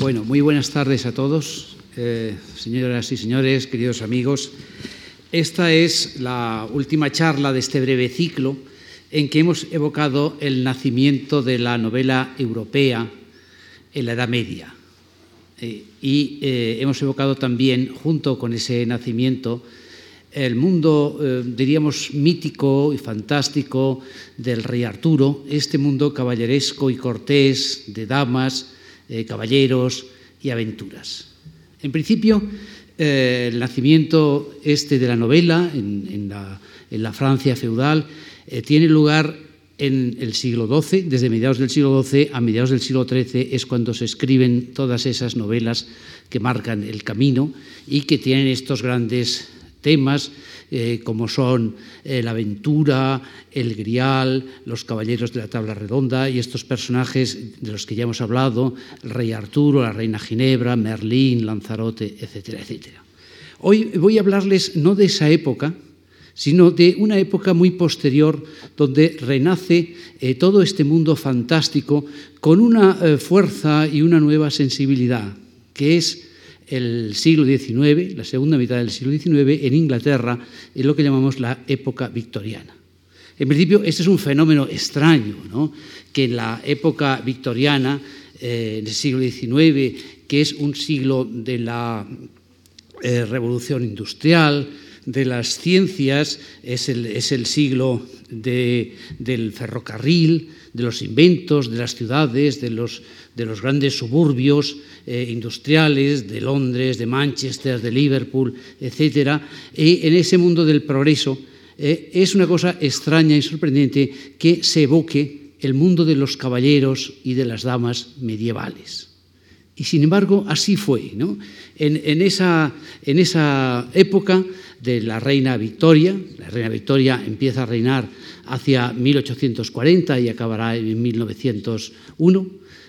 Bueno, muy buenas tardes a todos, eh, señoras y señores, queridos amigos. Esta es la última charla de este breve ciclo en que hemos evocado el nacimiento de la novela europea en la Edad Media. Eh, y eh, hemos evocado también, junto con ese nacimiento, el mundo, diríamos, mítico y fantástico del rey Arturo, este mundo caballeresco y cortés de damas, eh, caballeros y aventuras. En principio, eh, el nacimiento este de la novela en, la, en la, Francia feudal tiene lugar en el siglo XII, desde mediados del siglo XII a mediados del siglo XIII es cuando se escriben todas esas novelas que marcan el camino y que tienen estos grandes temas eh, como son eh, la aventura, el grial, los caballeros de la tabla redonda y estos personajes de los que ya hemos hablado, el rey Arturo, la reina Ginebra, Merlín, Lanzarote, etcétera, etcétera. Hoy voy a hablarles no de esa época, sino de una época muy posterior donde renace eh, todo este mundo fantástico con una eh, fuerza y una nueva sensibilidad, que es el siglo XIX, la segunda mitad del siglo XIX, en Inglaterra, en lo que llamamos la época victoriana. En principio, este es un fenómeno extraño, ¿no? que en la época victoriana, eh, en el siglo XIX, que es un siglo de la eh, revolución industrial, de las ciencias, es el, es el siglo de, del ferrocarril, de los inventos, de las ciudades, de los, de los grandes suburbios eh, industriales, de Londres, de Manchester, de Liverpool, etc. Y en ese mundo del progreso eh, es una cosa extraña y sorprendente que se evoque el mundo de los caballeros y de las damas medievales. Y sin embargo, así fue. ¿no? En, esa, época de la reina Victoria, la reina Victoria empieza a reinar hacia 1840 y acabará en 1901,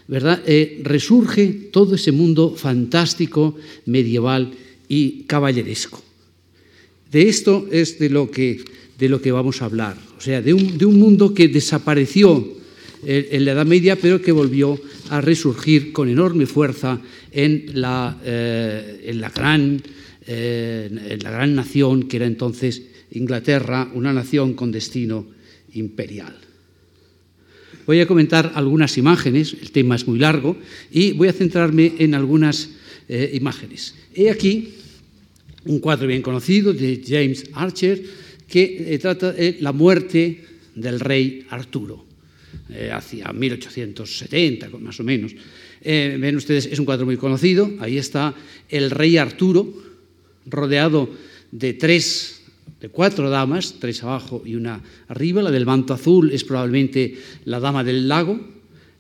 ¿verdad? Eh, resurge todo ese mundo fantástico, medieval y caballeresco. De esto es de lo que, de lo que vamos a hablar, o sea, de un, de un mundo que desapareció en la Edad Media, pero que volvió a resurgir con enorme fuerza en la, eh, en la, gran, eh, en la gran nación que era entonces Inglaterra, una nación con destino imperial. Voy a comentar algunas imágenes, el tema es muy largo, y voy a centrarme en algunas eh, imágenes. He aquí un cuadro bien conocido de James Archer que trata la muerte del rey Arturo, eh, hacia 1870 más o menos. Eh, ven ustedes, es un cuadro muy conocido, ahí está el rey Arturo rodeado de tres de cuatro damas, tres abajo y una arriba. La del manto azul es probablemente la dama del lago.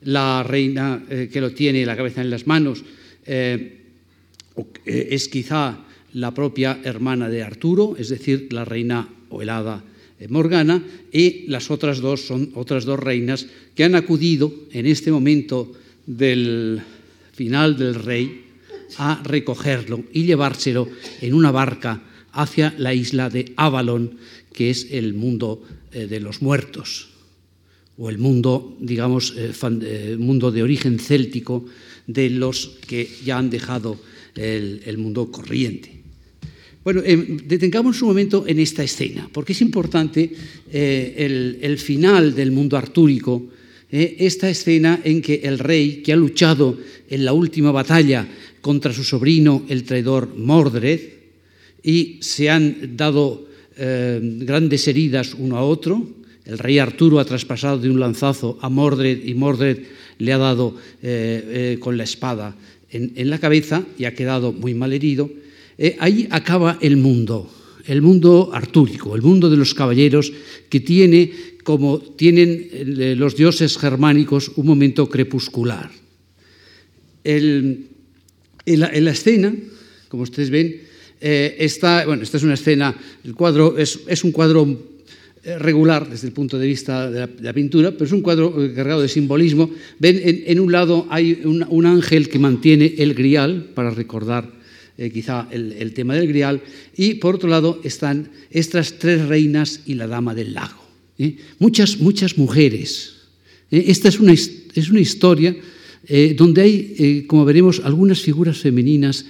La reina eh, que lo tiene la cabeza en las manos es quizá la propia hermana de Arturo, es decir, la reina o Morgana, y las otras dos son otras dos reinas que han acudido en este momento del final del rey a recogerlo y llevárselo en una barca hacia la isla de Avalon, que es el mundo eh, de los muertos, o el mundo, digamos, eh, eh, mundo de origen céltico de los que ya han dejado el, el mundo corriente. Bueno, eh, detengamos un momento en esta escena, porque es importante eh, el, final del mundo artúrico, eh, esta escena en que el rey, que ha luchado en la última batalla contra su sobrino, el traidor Mordred, y se han dado eh, grandes heridas uno a otro. El rey Arturo ha traspasado de un lanzazo a Mordred y Mordred le ha dado con la espada en, en, la cabeza y ha quedado muy mal herido. Eh, ahí acaba el mundo, el mundo artúrico, el mundo de los caballeros que tiene, como tienen eh, los dioses germánicos, un momento crepuscular. En, la, en la escena, como ustedes ven, eh, esta, bueno, esta es una escena, el cuadro es, es, un cuadro regular desde el punto de vista de la, pintura, pero es un cuadro cargado de simbolismo. Ven, en, un lado hay un, ángel que mantiene el grial para recordar eh, quizá el, tema del grial, y por otro lado están estas tres reinas y la dama del lago. ¿eh? Muchas, muchas mujeres. ¿eh? Esta es una, es una historia donde hay, como veremos, algunas figuras femeninas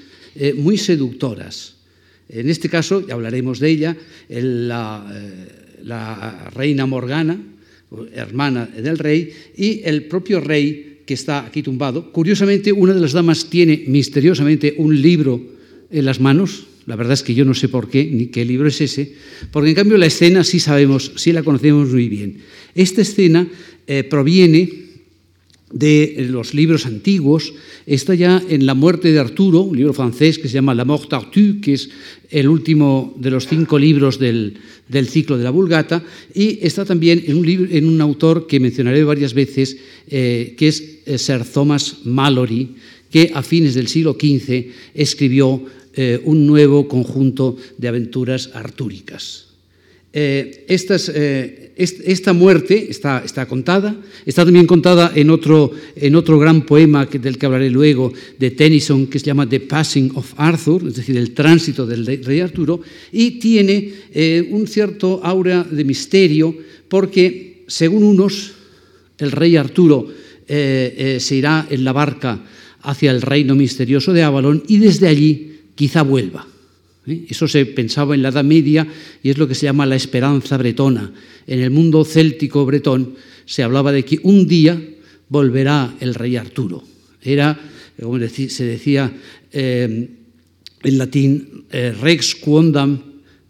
muy seductoras. En este caso, ya hablaremos de ella, la, la reina Morgana, hermana del rey, y el propio rey que está aquí tumbado. Curiosamente, una de las damas tiene misteriosamente un libro en las manos. La verdad es que yo no sé por qué, ni qué libro es ese, porque en cambio la escena sí sabemos, sí la conocemos muy bien. Esta escena eh, proviene de los libros antiguos, está ya en La muerte de Arturo, un libro francés que se llama La mort d'Arthur, que es el último de los cinco libros del, ciclo de la Vulgata, y está también en un, libro, en un autor que mencionaré varias veces, eh, que es eh, Sir Thomas Mallory, que a fines del siglo XV escribió eh, un nuevo conjunto de aventuras artúricas. Eh, esta muerte está, contada, está también contada en otro, gran poema que, del que hablaré luego, de Tennyson, que se llama The Passing of Arthur, es decir, el tránsito del rey Arturo, y tiene eh, un cierto aura de misterio, porque según unos, el rey Arturo se irá en la barca hacia el reino misterioso de Avalon y desde allí quizá vuelva. ¿Eh? Eso se pensaba en la Edad Media y es lo que se llama la esperanza bretona. En el mundo céltico bretón se hablaba de que un día volverá el rey Arturo. Era, como se decía eh, en latín, eh, rex quondam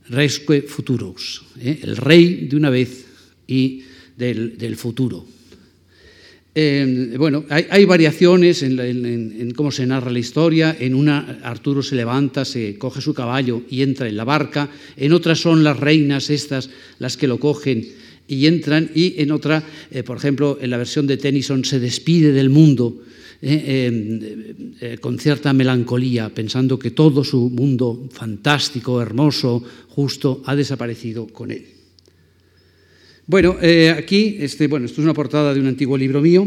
resque futuros, el rey de una vez y del futuro bueno, hay, variaciones en, cómo se narra la historia. En una, Arturo se levanta, se coge su caballo y entra en la barca. En otras son las reinas estas las que lo cogen y entran. Y en otra, eh, por ejemplo, en la versión de Tennyson, se despide del mundo eh, eh, con cierta melancolía, pensando que todo su mundo fantástico, hermoso, justo, ha desaparecido con él. Bueno, eh, aquí, este, bueno, esto es una portada de un antiguo libro mío.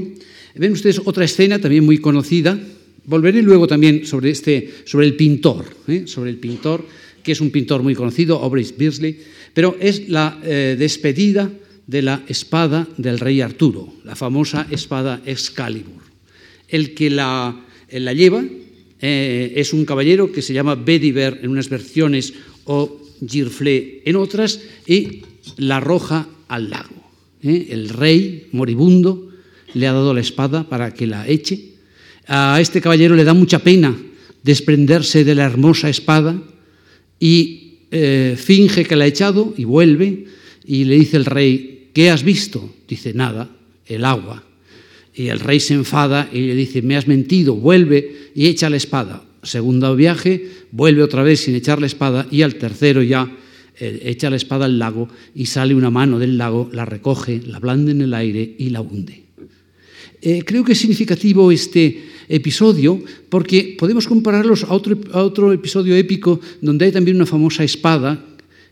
Ven ustedes otra escena también muy conocida. Volveré luego también sobre, este, sobre el pintor, ¿eh? sobre el pintor, que es un pintor muy conocido, Aubrey Beardsley, pero es la eh, despedida de la espada del rey Arturo, la famosa espada Excalibur. El que la, la lleva es un caballero que se llama Bediver en unas versiones o Girflé en otras, y la arroja al lago. ¿eh? El rey moribundo le ha dado la espada para que la eche. A este caballero le da mucha pena desprenderse de la hermosa espada y eh, finge que la ha echado y vuelve y le dice el rey, ¿qué has visto? Dice, nada, el agua. Y el rey se enfada y le dice, me has mentido, vuelve y echa la espada. Segundo viaje, vuelve otra vez sin echar la espada y al tercero ya eh, echa la espada al lago y sale una mano del lago, la recoge, la blande en el aire y la hunde. Eh, creo que es significativo este episodio porque podemos compararlos a otro, otro episodio épico donde hay también una famosa espada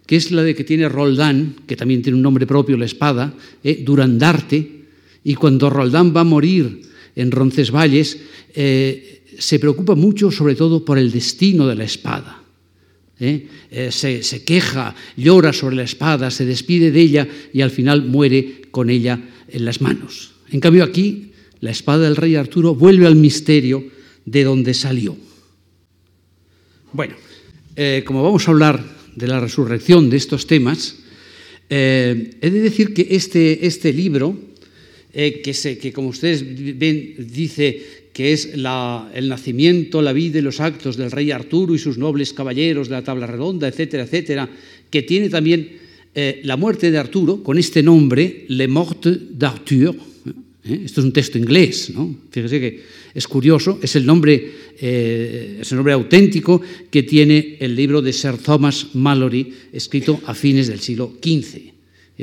que es la de que tiene Roldán, que también tiene un nombre propio, la espada, eh, Durandarte, y cuando Roldán va a morir en Roncesvalles, se preocupa mucho sobre todo por el destino de la espada. ¿Eh? Eh, se, queja, llora sobre la espada, se despide de ella y al final muere con ella en las manos. En cambio aquí, la espada del rey Arturo vuelve al misterio de donde salió. Bueno, eh, como vamos a hablar de la resurrección de estos temas, he de decir que este, este libro, que, se, que como ustedes ven dice que es el nacimiento, la vida y los actos del rey Arturo y sus nobles caballeros de la tabla redonda, etcétera, etcétera, que tiene también eh, la muerte de Arturo con este nombre, Le Morte d'Arthur. ¿eh? Esto es un texto inglés, ¿no? Fíjese que es curioso, es el nombre, eh, es el nombre auténtico que tiene el libro de Sir Thomas Mallory, escrito a fines del siglo XV.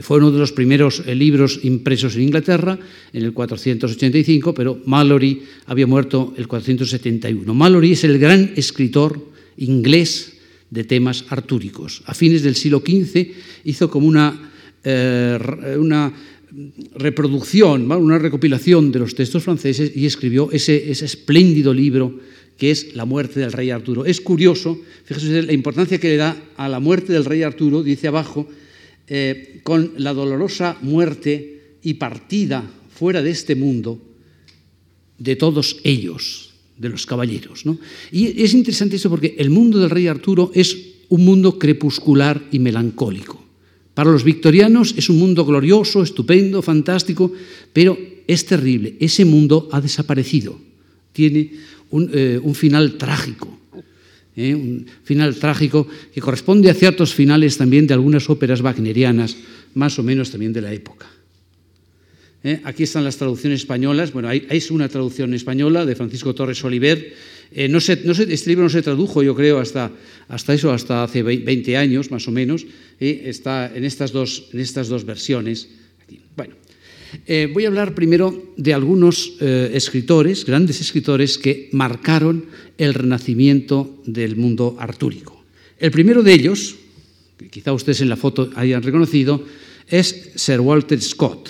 Fue uno de los primeros eh, libros impresos en Inglaterra en el 485, pero Mallory había muerto el 471. Mallory es el gran escritor inglés de temas artúricos. A fines del siglo XV hizo como una, eh, una reproducción, una recopilación de los textos franceses y escribió ese, ese espléndido libro que es la muerte del rey Arturo. Es curioso, fíjese la importancia que le da a la muerte del rey Arturo, dice abajo, eh, con la dolorosa muerte y partida fuera de este mundo, de todos ellos, de los caballeros. Y es interesante eso porque el mundo del rey Arturo es un mundo crepuscular y melancólico. Para los victorianos es un mundo glorioso, estupendo, fantástico, pero es terrible. Ese mundo ha desaparecido. Tiene un, eh, final trágico. ¿Eh? un final trágico que corresponde a ciertos finales también de algunas óperas wagnerianas, más o menos también de la época. ¿eh? Aquí están las traducciones españolas. Bueno, hay, una traducción española de Francisco Torres Oliver. Eh, no se, no este libro no se tradujo, yo creo, hasta, hasta eso, hasta hace 20 años más o menos. está en estas dos, en estas dos versiones. Eh, voy a hablar primero de algunos escritores, grandes escritores, que marcaron el renacimiento del mundo artúrico. El primero de ellos, que quizá ustedes en la foto hayan reconocido, es Sir Walter Scott.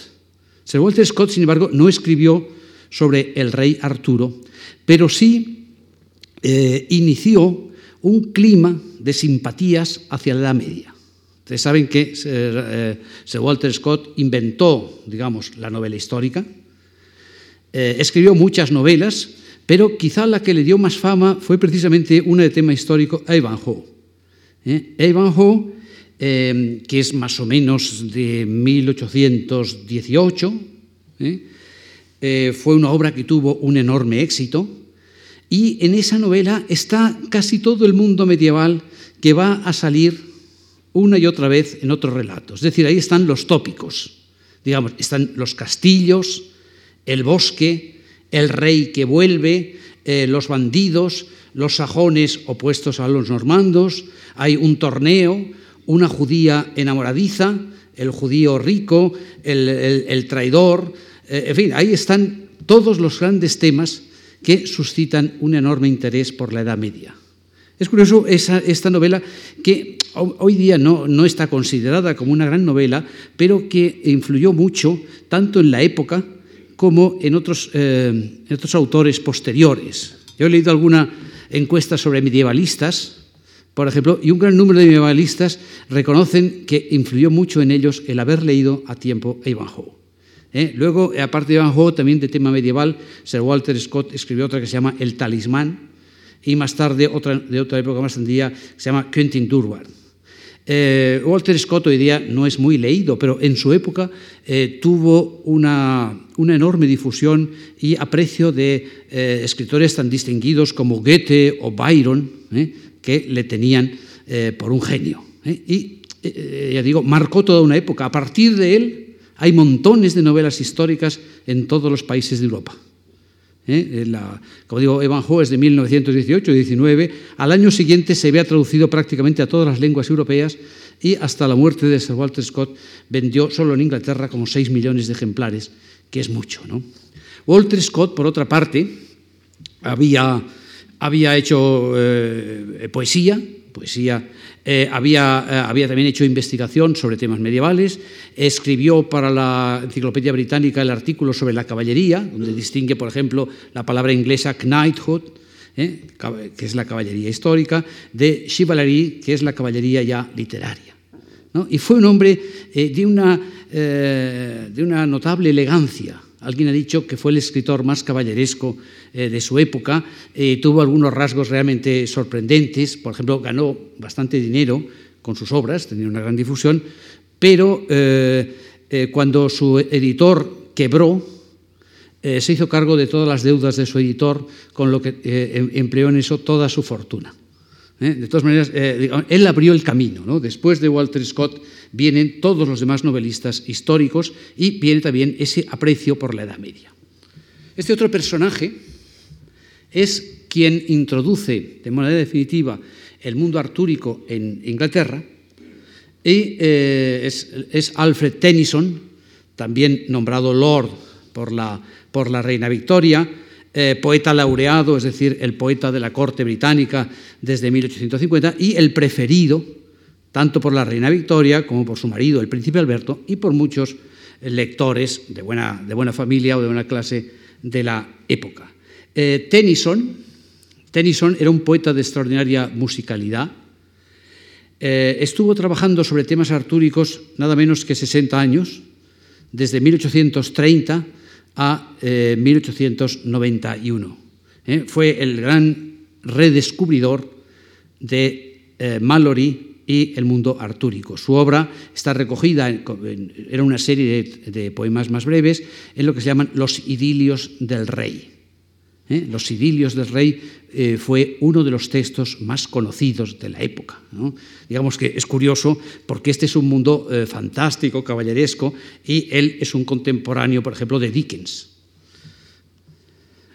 Sir Walter Scott, sin embargo, no escribió sobre el rey Arturo, pero sí eh, inició un clima de simpatías hacia la Edad Media. Ustedes saben que eh, Sir Walter Scott inventó, digamos, la novela histórica, eh, escribió muchas novelas, pero quizá la que le dio más fama fue precisamente una de tema histórico, Ivanhoe. Ivanhoe Em, que es más o menos de 1818. ¿eh? Eh, fue una obra que tuvo un enorme éxito. Y en esa novela está casi todo el mundo medieval que va a salir una y otra vez en otros relatos. Es decir, ahí están los tópicos. Digamos, están los castillos, el bosque, el rey que vuelve, eh, los bandidos, los sajones opuestos a los normandos, hay un torneo, una judía enamoradiza, el judío rico, el, traidor, eh, en fin, ahí están todos los grandes temas que suscitan un enorme interés por la Edad Media. Es curioso esta novela que hoy día no, no, está considerada como una gran novela, pero que influyó mucho tanto en la época como en otros, eh, en otros autores posteriores. Yo he leído alguna encuesta sobre medievalistas por ejemplo, y un gran número de medievalistas reconocen que influyó mucho en ellos el haber leído a tiempo a Ivanhoe. ¿Eh? Luego, aparte de Ivanhoe, también de tema medieval, Sir Walter Scott escribió otra que se llama El Talismán, y más tarde, otra, de otra época más tardía, se llama Quentin Durward. Eh, Walter Scott hoy día no es muy leído, pero en su época eh, tuvo una, una, enorme difusión y aprecio de escritores tan distinguidos como Goethe o Byron, que le tenían eh, por un genio. ¿eh? Y, eh, ya digo, marcó toda una época. A partir de él hay montones de novelas históricas en todos los países de Europa. La, como digo, Evanjo es de 1918-19. Al año siguiente se había traducido prácticamente a todas las lenguas europeas y hasta la muerte de Sir Walter Scott vendió solo en Inglaterra como 6 millones de ejemplares, que es mucho. ¿no? Walter Scott, por otra parte, había había hecho eh, poesía, poesía eh, había, eh, había, también hecho investigación sobre temas medievales, escribió para la Enciclopedia Británica el artículo sobre la caballería, donde distingue, por ejemplo, la palabra inglesa knighthood, que es la caballería histórica, de chivalry, que es la caballería ya literaria. Y fue un hombre de, una, de una notable elegancia, Alguien ha dicho que fue el escritor más caballeresco eh, de su época, eh, tuvo algunos rasgos realmente sorprendentes, por ejemplo, ganó bastante dinero con sus obras, tenía una gran difusión, pero eh, cuando su editor quebró, se hizo cargo de todas las deudas de su editor, con lo que em, empleó en eso toda su fortuna. De todas maneras, él abrió el camino. ¿no? Después de Walter Scott, vienen todos los demás novelistas históricos y viene también ese aprecio por la Edad Media. Este otro personaje es quien introduce de manera definitiva el mundo artúrico en Inglaterra y eh, es, Alfred Tennyson, también nombrado Lord por la, por la reina Victoria, eh, poeta laureado, es decir, el poeta de la corte británica desde 1850 y el preferido tanto por la reina Victoria como por su marido, el príncipe Alberto, y por muchos lectores de buena, de buena familia o de buena clase de la época. Eh, Tennyson, Tennyson era un poeta de extraordinaria musicalidad. Eh, estuvo trabajando sobre temas artúricos nada menos que 60 años, desde 1830 a 1891. Fue el gran redescubridor de Mallory y el mundo artúrico. Su obra está recogida, era una serie de, poemas más breves, en lo que se llaman Los idilios del rey. ¿eh? Los idilios del rey eh, fue uno de los textos más conocidos de la época. Digamos que es curioso porque este es un mundo eh, fantástico, caballeresco, y él es un contemporáneo, por ejemplo, de Dickens.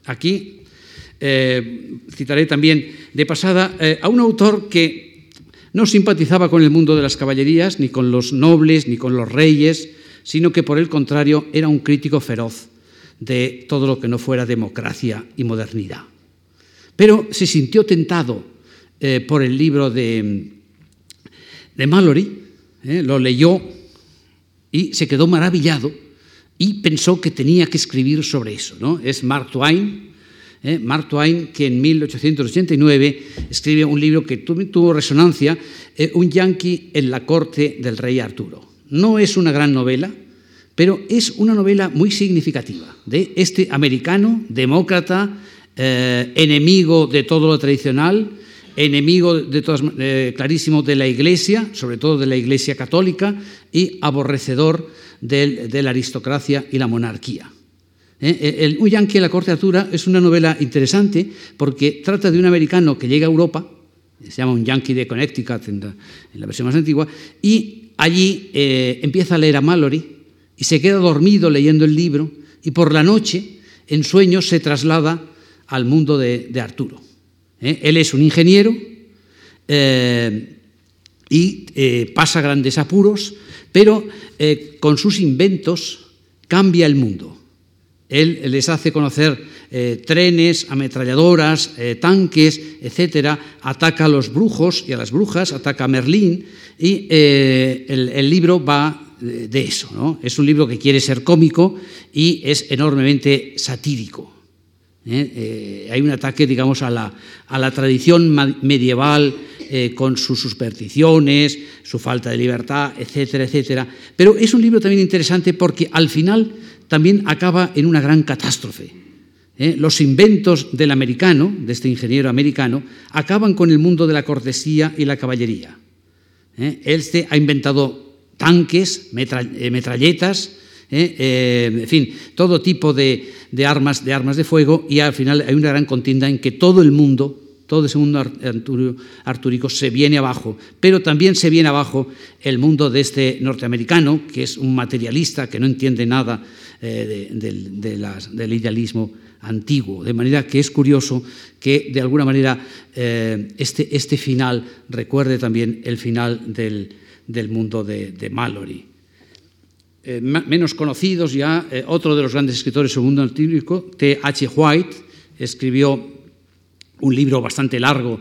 Aquí citaré también de pasada a un autor que no simpatizaba con el mundo de las caballerías, ni con los nobles, ni con los reyes, sino que por el contrario era un crítico feroz de todo lo que no fuera democracia y modernidad. Pero se sintió tentado eh, por el libro de, de Mallory, eh, lo leyó y se quedó maravillado y pensó que tenía que escribir sobre eso. ¿no? Es Mark Twain, ¿eh? Mark Twain, que en 1889 escribe un libro que tuvo resonancia, eh, Un yankee en la corte del rey Arturo. No es una gran novela, pero es una novela muy significativa de este americano, demócrata, eh, enemigo de todo lo tradicional, enemigo de clarísimo de la Iglesia, sobre todo de la Iglesia católica, y aborrecedor de la aristocracia y la monarquía. ¿Eh? Eh, el Yankee en la corte Artura es una novela interesante porque trata de un americano que llega a Europa, se llama Un Yankee de Connecticut en la, versión más antigua, y allí eh, empieza a leer a Mallory y se queda dormido leyendo el libro y por la noche, en sueños, se traslada al mundo de, Arturo. Él es un ingeniero y pasa grandes apuros, pero con sus inventos cambia el mundo. Él les hace conocer eh, trenes, ametralladoras, eh, tanques, etc. Ataca a los brujos y a las brujas, ataca a Merlín y eh, el, libro va de eso. Es un libro que quiere ser cómico y es enormemente satírico. hay un ataque, digamos, a la, a la tradición medieval con sus supersticiones, su falta de libertad, etcétera, etcétera. Pero es un libro también interesante porque al final también acaba en una gran catástrofe. ¿eh? Los inventos del americano, de este ingeniero americano, acaban con el mundo de la cortesía y la caballería. ¿eh? Él ha inventado tanques, eh, metralletas, en fin, todo tipo de, armas, de armas de fuego, y al final hay una gran contienda en que todo el mundo todo ese mundo artúrico se viene abajo, pero también se viene abajo el mundo de este norteamericano, que es un materialista, que no entiende nada eh, del idealismo antiguo. De manera que es curioso que de alguna manera eh, este, este, final recuerde también el final del, mundo de, Mallory. Eh, menos conocidos ya, otro de los grandes escritores del mundo artúrico, T. H. White, escribió un libro bastante largo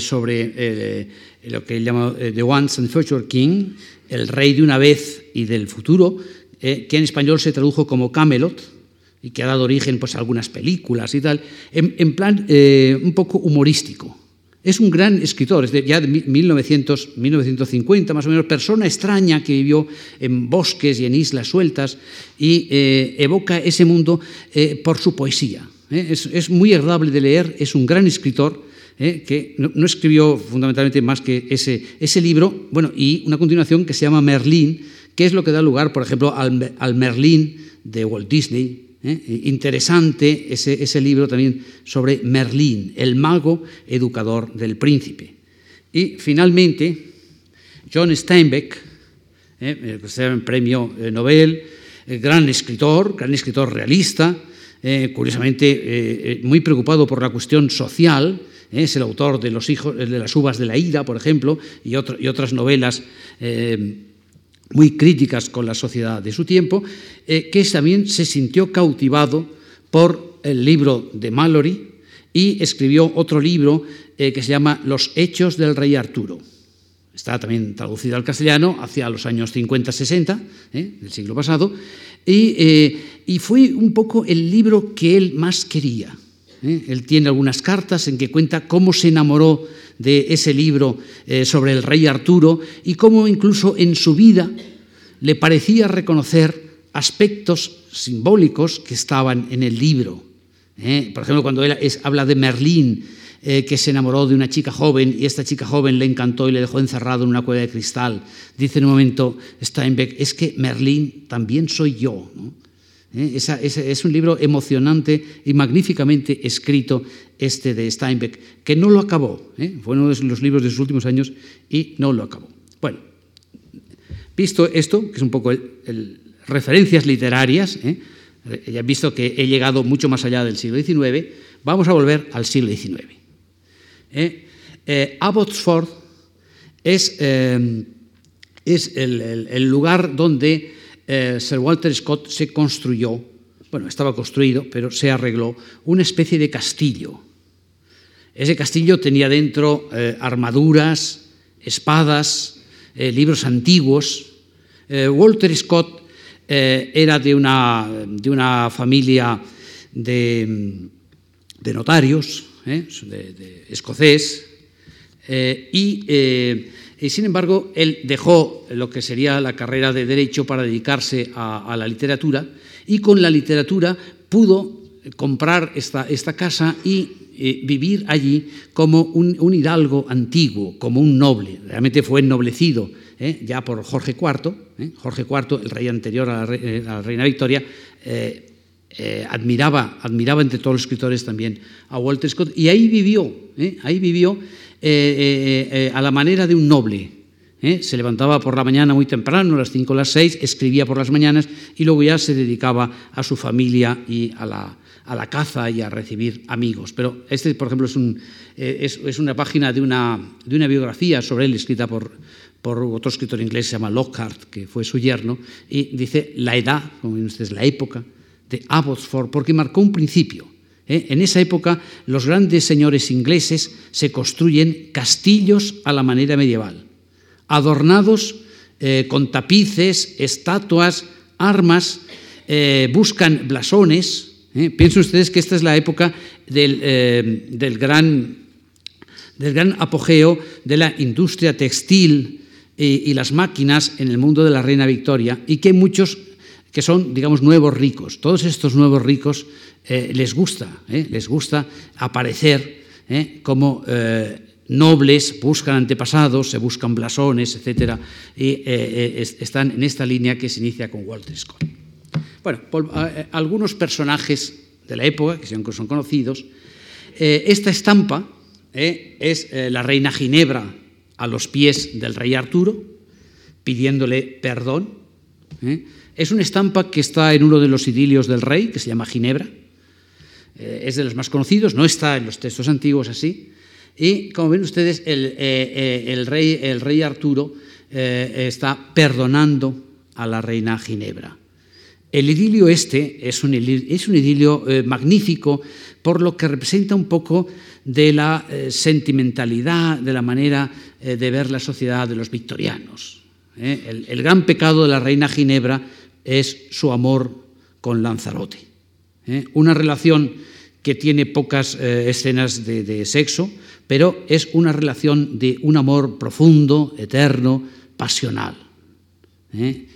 sobre lo que él llama The Once and Future King, el rey de una vez y del futuro, que en español se tradujo como Camelot y que ha dado origen pues, a algunas películas y tal, en, plan un poco humorístico. Es un gran escritor, es de, ya de 1900, 1950 más o menos, persona extraña que vivió en bosques y en islas sueltas y evoca ese mundo por su poesía. ¿eh? es, muy agradable de leer, es un gran escritor. ¿eh? que no, escribió fundamentalmente más que ese, ese, libro, bueno, y una continuación que se llama Merlín, que es lo que da lugar, por ejemplo, al, Merlín de Walt Disney. ¿eh? Interesante ese, ese, libro también sobre Merlín, el mago educador del príncipe. Y finalmente, John Steinbeck, ¿eh? el premio Nobel, gran escritor, gran escritor realista, eh, curiosamente eh, eh, muy preocupado por la cuestión social, es el autor de Los hijos de las uvas de la ira, por ejemplo, y, otras novelas muy críticas con la sociedad de su tiempo, que también se sintió cautivado por el libro de Mallory y escribió otro libro que se llama Los hechos del rey Arturo. Está también traducido al castellano hacia los años 50-60 del siglo pasado eh, y, fue un poco el libro que él más quería. ¿Eh? Él tiene algunas cartas en que cuenta cómo se enamoró de ese libro eh, sobre el rey Arturo y cómo incluso en su vida le parecía reconocer aspectos simbólicos que estaban en el libro. Por ejemplo, cuando él habla de Merlín, que se enamoró de una chica joven y esta chica joven le encantó y le dejó encerrado en una cueva de cristal. Dice en un momento Steinbeck, es que Merlín también soy yo. ¿Eh? es un libro emocionante y magníficamente escrito este de Steinbeck, que no lo acabó. ¿eh? Fue uno de los libros de sus últimos años y no lo acabó. Bueno, visto esto, que es un poco referencias literarias, ¿eh? ya visto que he llegado mucho más allá del siglo XIX, vamos a volver al siglo XIX. Abbotsford es, es el lugar donde eh, Sir Walter Scott se construyó, bueno, estaba construido, pero se arregló, una especie de castillo. Ese castillo tenía dentro eh, armaduras, espadas, eh, libros antiguos. Walter Scott era de una, de una familia de, notarios, de, escocés, y y sin embargo, él dejó lo que sería la carrera de Derecho para dedicarse a, la literatura y con la literatura pudo comprar esta, casa y eh, vivir allí como un, hidalgo antiguo, como un noble. Realmente fue ennoblecido ¿eh? ya por Jorge IV. ¿eh? Jorge IV, el rey anterior a la, reina Victoria, admiraba, admiraba entre todos los escritores también a Walter Scott y ahí vivió, ahí vivió eh, eh, eh, a la manera de un noble. Se levantaba por la mañana muy temprano, a las 5 o las 6, escribía por las mañanas y luego ya se dedicaba a su familia y a la, a la caza y a recibir amigos. Pero este, por ejemplo, es, un, es, es una página de una, de una, biografía sobre él escrita por, por otro escritor inglés, se llama Lockhart, que fue su yerno, y dice la edad, como ustedes, la época de Abbotsford, porque marcó un principio. ¿Eh? En esa época los grandes señores ingleses se construyen castillos a la manera medieval, adornados eh, con tapices, estatuas, armas, eh, buscan blasones. Piensen ustedes que esta es la época del, gran, del, gran, apogeo de la industria textil y las máquinas en el mundo de la reina Victoria y que muchos que son, digamos, nuevos ricos. Todos estos nuevos ricos eh, les gusta, eh, les gusta aparecer eh, como nobles, buscan antepasados, se buscan blasones, etc. Y están en esta línea que se inicia con Walter Scott. Bueno, algunos personajes de la época, que son conocidos, esta estampa es la reina Ginebra a los pies del rey Arturo, pidiéndole perdón. Es una estampa que está en uno de los idilios del rey, que se llama Ginebra. Eh, es de los más conocidos, no está en los textos antiguos así. Y como ven ustedes, el, eh, eh, rey, el rey, Arturo está perdonando a la reina Ginebra. El idilio este es un, idilio magnífico por lo que representa un poco de la sentimentalidad, de la manera de ver la sociedad de los victorianos. El, gran pecado de la reina Ginebra es su amor con Lanzarote. Una relación que tiene pocas eh, escenas de, sexo, pero es una relación de un amor profundo, eterno, pasional. ¿eh?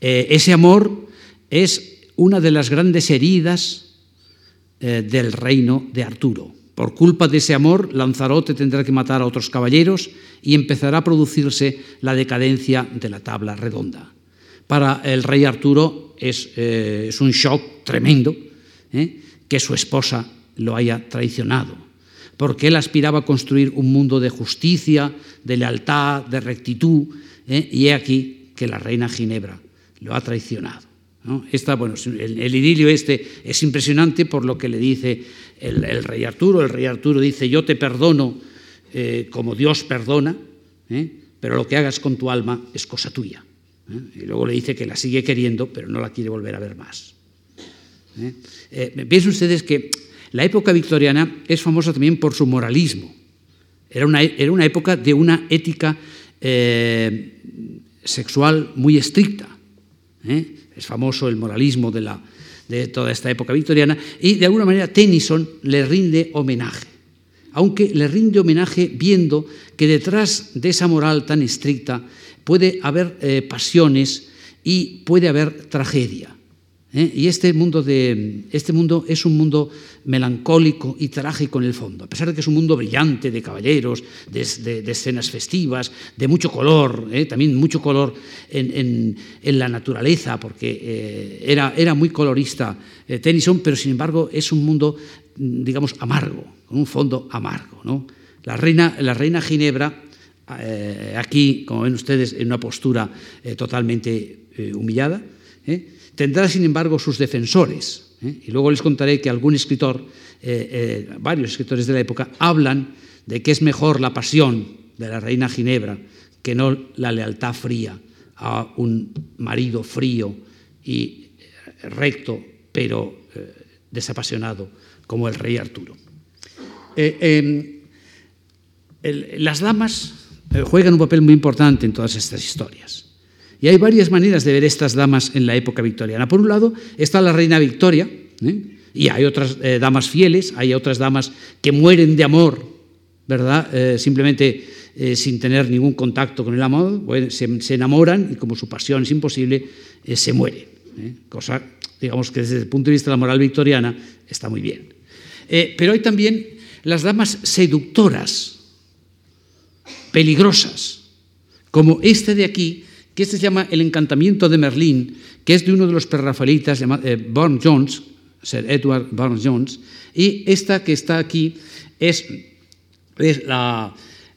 Eh, ese amor es una de las grandes heridas del reino de Arturo. Por culpa de ese amor, Lanzarote tendrá que matar a otros caballeros y empezará a producirse la decadencia de la tabla redonda. Para el rey Arturo es, es un shock tremendo que su esposa lo haya traicionado, porque él aspiraba a construir un mundo de justicia, de lealtad, de rectitud, ¿eh? y he aquí que la reina Ginebra lo ha traicionado. bueno, el, idilio este es impresionante por lo que le dice el, rey Arturo. El rey Arturo dice, yo te perdono eh, como Dios perdona, ¿eh? pero lo que hagas con tu alma es cosa tuya. Y luego le dice que la sigue queriendo, pero no la quiere volver a ver más. ¿Eh? piensen ustedes que la época victoriana es famosa también por su moralismo. Era una, era una época de una ética eh, sexual muy estricta. ¿eh? Es famoso el moralismo de, la, de toda esta época victoriana y de alguna manera Tennyson le rinde homenaje. Aunque le rinde homenaje viendo que detrás de esa moral tan estricta puede haber pasiones y puede haber tragedia. ¿eh? Y este mundo, de, este mundo es un mundo melancólico y trágico en el fondo, a pesar de que es un mundo brillante de caballeros, de, escenas festivas, de mucho color, ¿eh? también mucho color en, la naturaleza, porque eh, era, era, muy colorista Tennyson, pero sin embargo es un mundo, digamos, amargo, con un fondo amargo. ¿no? La, reina, la reina Ginebra, aquí, como ven ustedes, en una postura totalmente humillada, Tendrá, sin embargo, sus defensores. ¿eh? Y luego les contaré que algún escritor, eh, eh, varios escritores de la época, hablan de que es mejor la pasión de la reina Ginebra que no la lealtad fría a un marido frío y recto, pero desapasionado como el rey Arturo. Em, las damas juegan un papel muy importante en todas estas historias. Y hay varias maneras de ver estas damas en la época victoriana. Por un lado está la reina Victoria, ¿eh? y hay otras eh, damas fieles, hay otras damas que mueren de amor, ¿verdad? Eh, simplemente sin tener ningún contacto con el amor, se, enamoran y como su pasión es imposible, se mueren. Cosa, digamos que desde el punto de vista de la moral victoriana está muy bien. pero hay también las damas seductoras, peligrosas, como esta de aquí, que este se llama El encantamiento de Merlín, que es de uno de los perrafaelitas, eh, Burne Jones, Sir Edward Burne Jones, y esta que está aquí es, la,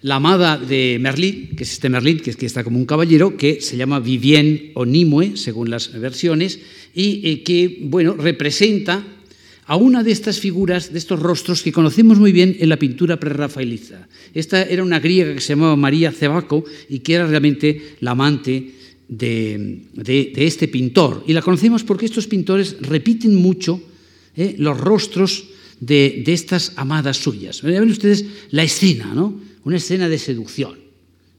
amada de Merlín, que es este Merlín, que, es, que está como un caballero, que se llama Vivienne o Nimue, según las versiones, y eh, que, bueno, representa a una de estas figuras, de estos rostros que conocemos muy bien en la pintura prerrafaeliza. Esta era una griega que se llamaba María Cebaco y que era realmente la amante de, este pintor. Y la conocemos porque estos pintores repiten mucho eh, los rostros de, estas amadas suyas. Ya ven ustedes la escena, ¿no? Una escena de seducción.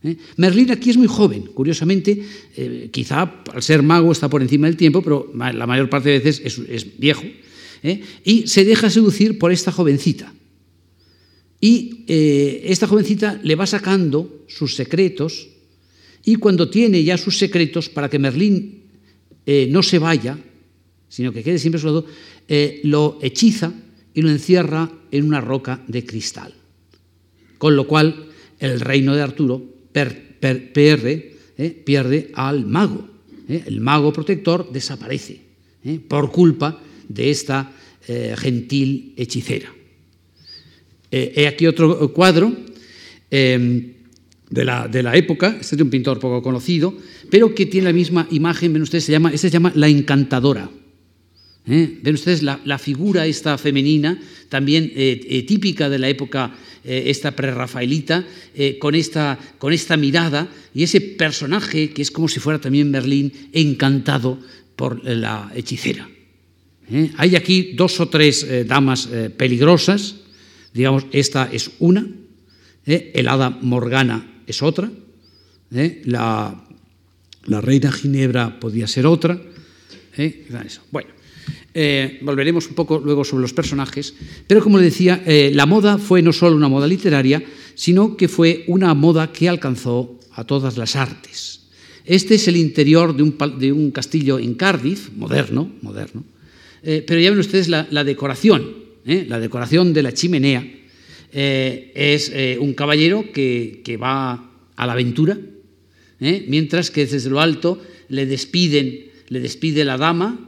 ¿eh? Merlín aquí es muy joven, curiosamente, eh, quizá al ser mago está por encima del tiempo, pero la mayor parte de veces es viejo. ¿Eh? y se deja seducir por esta jovencita. Y eh, esta jovencita le va sacando sus secretos y cuando tiene ya sus secretos, para que Merlín eh, no se vaya, sino que quede siempre solo, lo hechiza y lo encierra en una roca de cristal. Con lo cual el reino de Arturo pierde, pierde al mago. El mago protector desaparece por culpa de esta eh, gentil hechicera. Eh, he aquí otro cuadro em, de, la, de, la, época, este es de un pintor poco conocido, pero que tiene la misma imagen, ven ustedes, se llama, este se llama La Encantadora. ¿Eh? Ven ustedes la, la, figura esta femenina, también típica de la época, esta prerrafaelita, con, esta, con esta mirada y ese personaje que es como si fuera también Merlín encantado por la hechicera. ¿Eh? Hay aquí dos o tres eh, damas eh, peligrosas, digamos, esta es una, el hada Morgana es otra, la, reina Ginebra podía ser otra. Bueno, volveremos un poco luego sobre los personajes, pero como le decía, la moda fue no solo una moda literaria, sino que fue una moda que alcanzó a todas las artes. Este es el interior de un, de un castillo en Cardiff, moderno, moderno, eh, pero ya ven ustedes la, decoración, ¿eh? la decoración de la chimenea. Eh, es un caballero que, va a la aventura, mientras que desde lo alto le despiden, le despide la dama,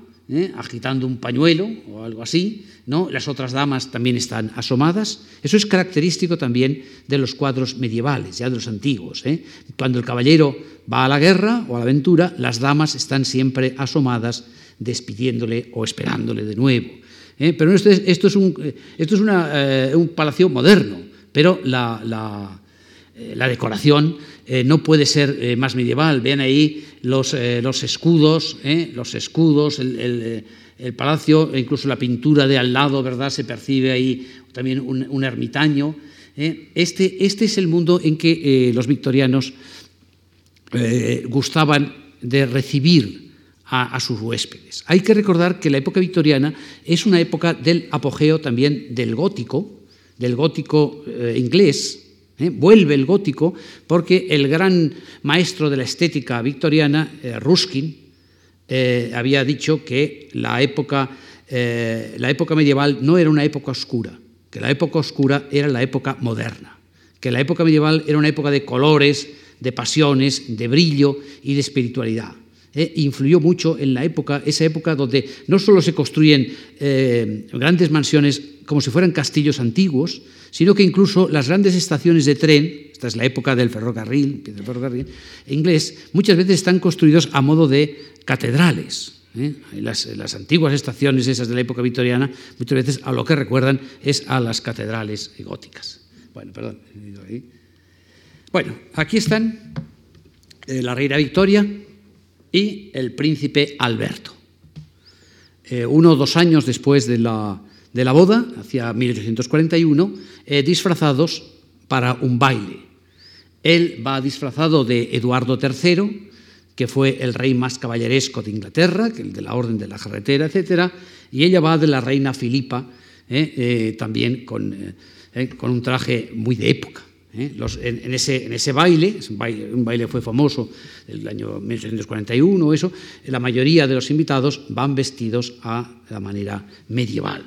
agitando un pañuelo o algo así, ¿no? Las otras damas también están asomadas. Eso es característico también de los cuadros medievales, ya de los antiguos. Cuando el caballero va a la guerra o a la aventura, las damas están siempre asomadas despidiéndole o esperándole de nuevo. ¿eh? Pero esto es, un, esto es eh, un palacio moderno, pero la, la, eh, decoración no puede ser más medieval. Vean ahí los, los escudos, los escudos, el, el, palacio, incluso la pintura de al lado, ¿verdad? Se percibe ahí también un, ermitaño. Este, este, es el mundo en que los victorianos gustaban de recibir a, sus huéspedes. Hay que recordar que la época victoriana es una época del apogeo también del gótico, del gótico eh, inglés. ¿eh? Vuelve el gótico porque el gran maestro de la estética victoriana, eh, Ruskin, había dicho que la época, la época medieval no era una época oscura, que la época oscura era la época moderna, que la época medieval era una época de colores, de pasiones, de brillo y de espiritualidad. ¿Eh? influyó mucho en la época, esa época donde no solo se construyen eh, grandes mansiones como si fueran castillos antiguos, sino que incluso las grandes estaciones de tren, esta es la época del ferrocarril, del ferrocarril inglés, muchas veces están construidos a modo de catedrales. ¿eh? Las, las, antiguas estaciones esas de la época victoriana muchas veces a lo que recuerdan es a las catedrales góticas. Bueno, perdón. Bueno, aquí están la reina Victoria, y el príncipe Alberto. Eh, uno o dos años después de la, de la boda, hacia 1841, eh, disfrazados para un baile. Él va disfrazado de Eduardo III, que fue el rey más caballeresco de Inglaterra, que el de la Orden de la Carretera, etc. Y ella va de la reina Filipa, eh, también con, con un traje muy de época. ¿Eh? en, ese, baile, un baile, fue famoso del año 1841, eso, la mayoría de los invitados van vestidos a la manera medieval.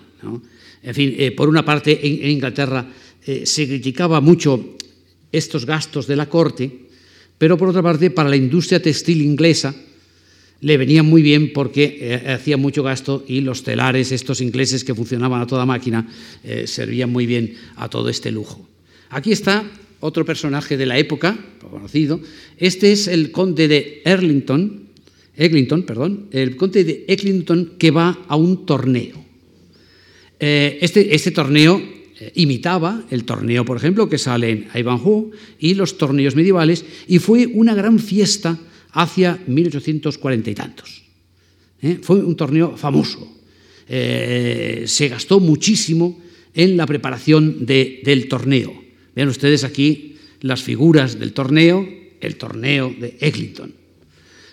En fin, eh, por una parte, en, Inglaterra eh, se criticaba mucho estos gastos de la corte, pero por otra parte, para la industria textil inglesa, le venía muy bien porque hacía mucho gasto y los telares, estos ingleses que funcionaban a toda máquina, servían muy bien a todo este lujo. Aquí está otro personaje de la época, conocido. Este es el conde de Erlington, Eglinton, perdón, el conde de Eglinton que va a un torneo. Eh, este, este, torneo eh, imitaba el torneo, por ejemplo, que sale en Ivanhoe y los torneos medievales, y fue una gran fiesta hacia 1840 y tantos. ¿eh? Fue un torneo famoso. se gastó muchísimo en la preparación del torneo. Vean ustedes aquí las figuras del torneo, el torneo de Eglinton.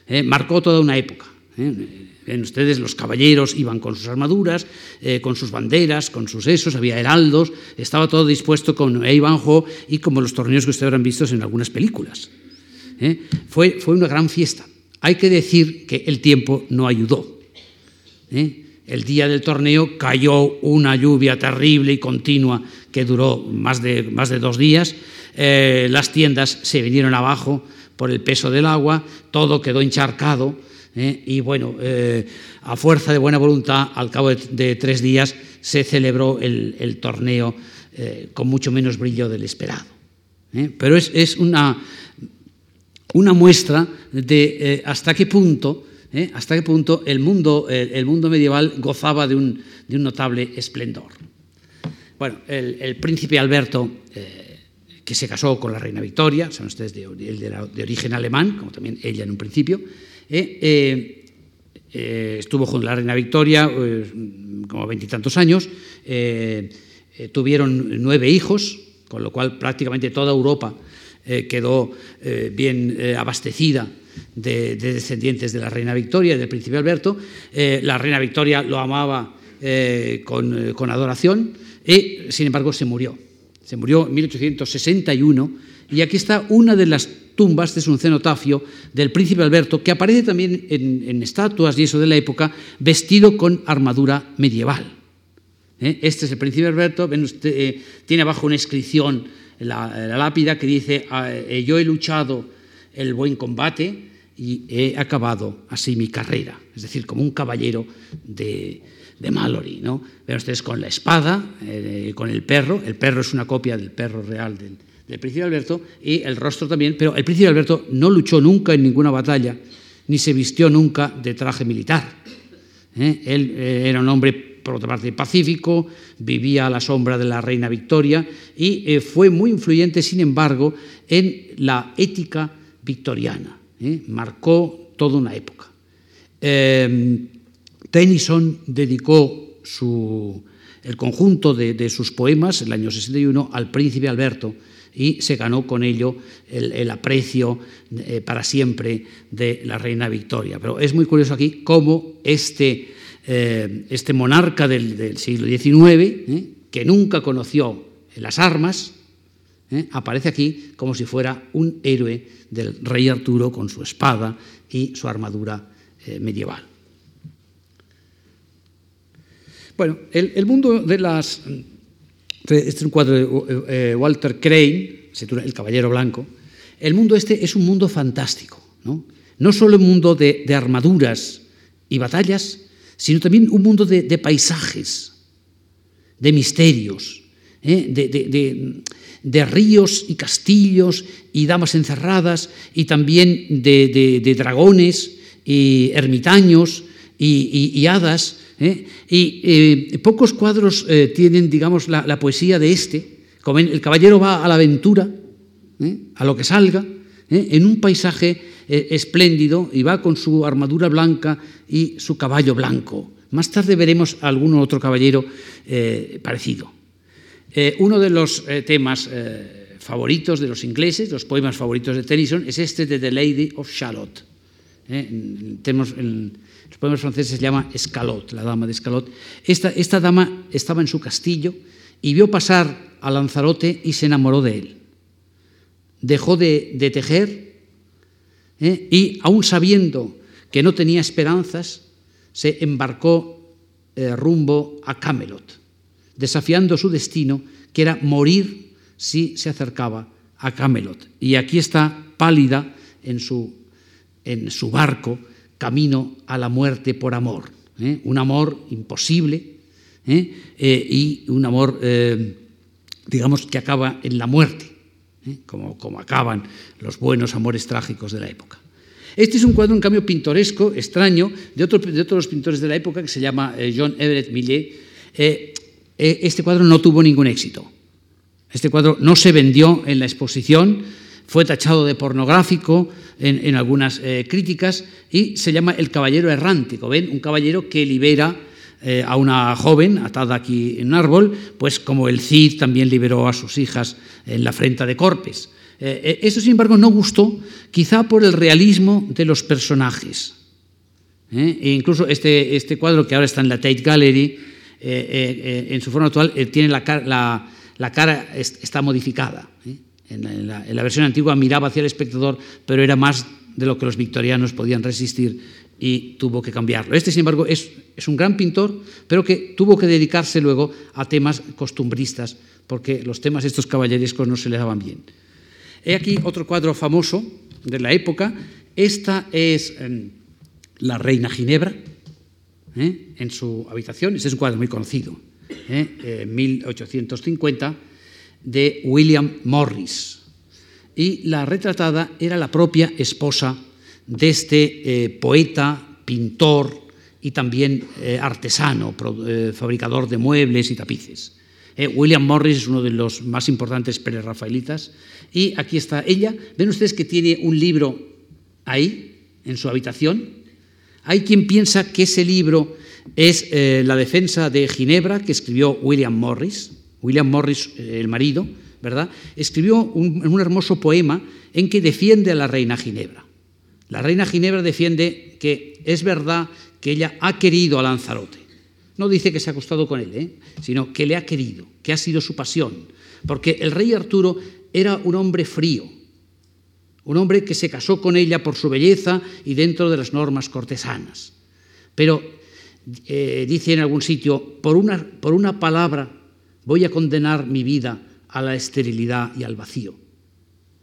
Eh, marcó toda una época. Eh. Ven ustedes, los caballeros iban con sus armaduras, eh, con sus banderas, con sus esos, había heraldos, estaba todo dispuesto con Ivanhoe y como los torneos que ustedes habrán visto en algunas películas. Fue, fue, una gran fiesta. Hay que decir que el tiempo no ayudó. El día del torneo cayó una lluvia terrible y continua que duró más de, más de dos días. Eh, las tiendas se vinieron abajo por el peso del agua, todo quedó encharcado ¿eh? y bueno, eh, a fuerza de buena voluntad, al cabo de, tres días se celebró el, torneo con mucho menos brillo del esperado. Pero es, es una, una muestra de hasta qué punto hasta qué punto el mundo, el, mundo medieval gozaba de un, de un, notable esplendor. Bueno, el, príncipe Alberto, eh, que se casó con la reina Victoria, son ustedes de, de, origen alemán, como también ella en un principio, eh, estuvo junto a la reina Victoria como veintitantos años, tuvieron nueve hijos, con lo cual prácticamente toda Europa quedó bien abastecida de, descendientes de la reina Victoria y del príncipe Alberto. Eh, la reina Victoria lo amaba eh, con, con, adoración y, sin embargo, se murió. Se murió en 1861 y aquí está una de las tumbas, este es un cenotafio del príncipe Alberto, que aparece también en, estatuas y eso de la época, vestido con armadura medieval. ¿Eh? Este es el príncipe Alberto, usted, tiene abajo una inscripción, la, la lápida, que dice, ah, yo he luchado el buen combate, y he acabado así mi carrera, es decir, como un caballero de, de Mallory. ¿no? Ven ustedes con la espada, eh, con el perro, el perro es una copia del perro real del, príncipe Alberto, y el rostro también, pero el príncipe Alberto no luchó nunca en ninguna batalla, ni se vistió nunca de traje militar. ¿eh? Él eh, era un hombre, por otra parte, pacífico, vivía a la sombra de la reina Victoria y fue muy influyente, sin embargo, en la ética victoriana. marcó toda una época. Em, Tennyson dedicó el conjunto de, sus poemas, el año 61, al príncipe Alberto y se ganó con ello el, aprecio eh, para siempre de la reina Victoria. Pero es muy curioso aquí cómo este, eh, este monarca del, siglo XIX, que nunca conoció las armas, aparece aquí como si fuera un héroe del rey Arturo con su espada y su armadura medieval. Bueno, el, mundo de las... Este es un cuadro de Walter Crane, El Caballero Blanco. El mundo este es un mundo fantástico, ¿no? No solo un mundo de, armaduras y batallas, sino también un mundo de, paisajes, de misterios, de, de ríos y castillos y damas encerradas y también de, dragones y ermitaños y, hadas. ¿Eh? Y eh, pocos cuadros eh, tienen, digamos, la, poesía de este. El caballero va a la aventura, a lo que salga, en un paisaje espléndido y va con su armadura blanca y su caballo blanco. Más tarde veremos algún otro caballero parecido. Uno de los temas favoritos de los ingleses, los poemas favoritos de Tennyson, es este de The Lady of Shalott. En, los poemas franceses se llama Escalot, la dama de Escalot. Esta, esta dama estaba en su castillo y vio pasar a Lanzarote y se enamoró de él. Dejó de, tejer y, aún sabiendo que no tenía esperanzas, se embarcó rumbo a Camelot desafiando su destino, que era morir si se acercaba a Camelot. Y aquí está pálida en su, en su barco, camino a la muerte por amor. ¿eh? Un amor imposible ¿eh? Eh, y un amor, digamos, que acaba en la muerte, como, como acaban los buenos amores trágicos de la época. Este es un cuadro, en cambio, pintoresco, extraño, de otro, de otros pintores de la época, que se llama John Everett Millet, este cuadro no tuvo ningún éxito. Este cuadro no se vendió en la exposición, fue tachado de pornográfico en, algunas eh, críticas y se llama El Caballero Errante. ¿Ven? Un caballero que libera eh, a una joven atada aquí en un árbol, pues como el Cid también liberó a sus hijas en la frente de Corpes. eso, sin embargo, no gustó, quizá por el realismo de los personajes. E incluso este, este cuadro que ahora está en la Tate Gallery, eh, eh, eh, en su forma actual tiene la, la, cara está modificada. En la, versión antigua miraba hacia el espectador, pero era más de lo que los victorianos podían resistir y tuvo que cambiarlo. Este, sin embargo, es, un gran pintor, pero que tuvo que dedicarse luego a temas costumbristas, porque los temas estos caballerescos no se le daban bien. He aquí otro cuadro famoso de la época. Esta es em, la Reina Ginebra, ¿eh? en su habitación. Este es un cuadro muy conocido, ¿eh? 1850, de William Morris. Y la retratada era la propia esposa de este eh, poeta, pintor y también eh, artesano, fabricador de muebles y tapices. William Morris es uno de los más importantes rafaelitas Y aquí está ella. Ven ustedes que tiene un libro ahí, en su habitación, hay quien piensa que ese libro es eh, La defensa de Ginebra, que escribió William Morris. William Morris, eh, el marido, ¿verdad? Escribió un, hermoso poema en que defiende a la reina Ginebra. La reina Ginebra defiende que es verdad que ella ha querido a Lanzarote. No dice que se ha acostado con él, ¿eh? sino que le ha querido, que ha sido su pasión. Porque el rey Arturo era un hombre frío, un hombre que se casó con ella por su belleza y dentro de las normas cortesanas. Pero eh, dice en algún sitio, por una, por una palabra voy a condenar mi vida a la esterilidad y al vacío.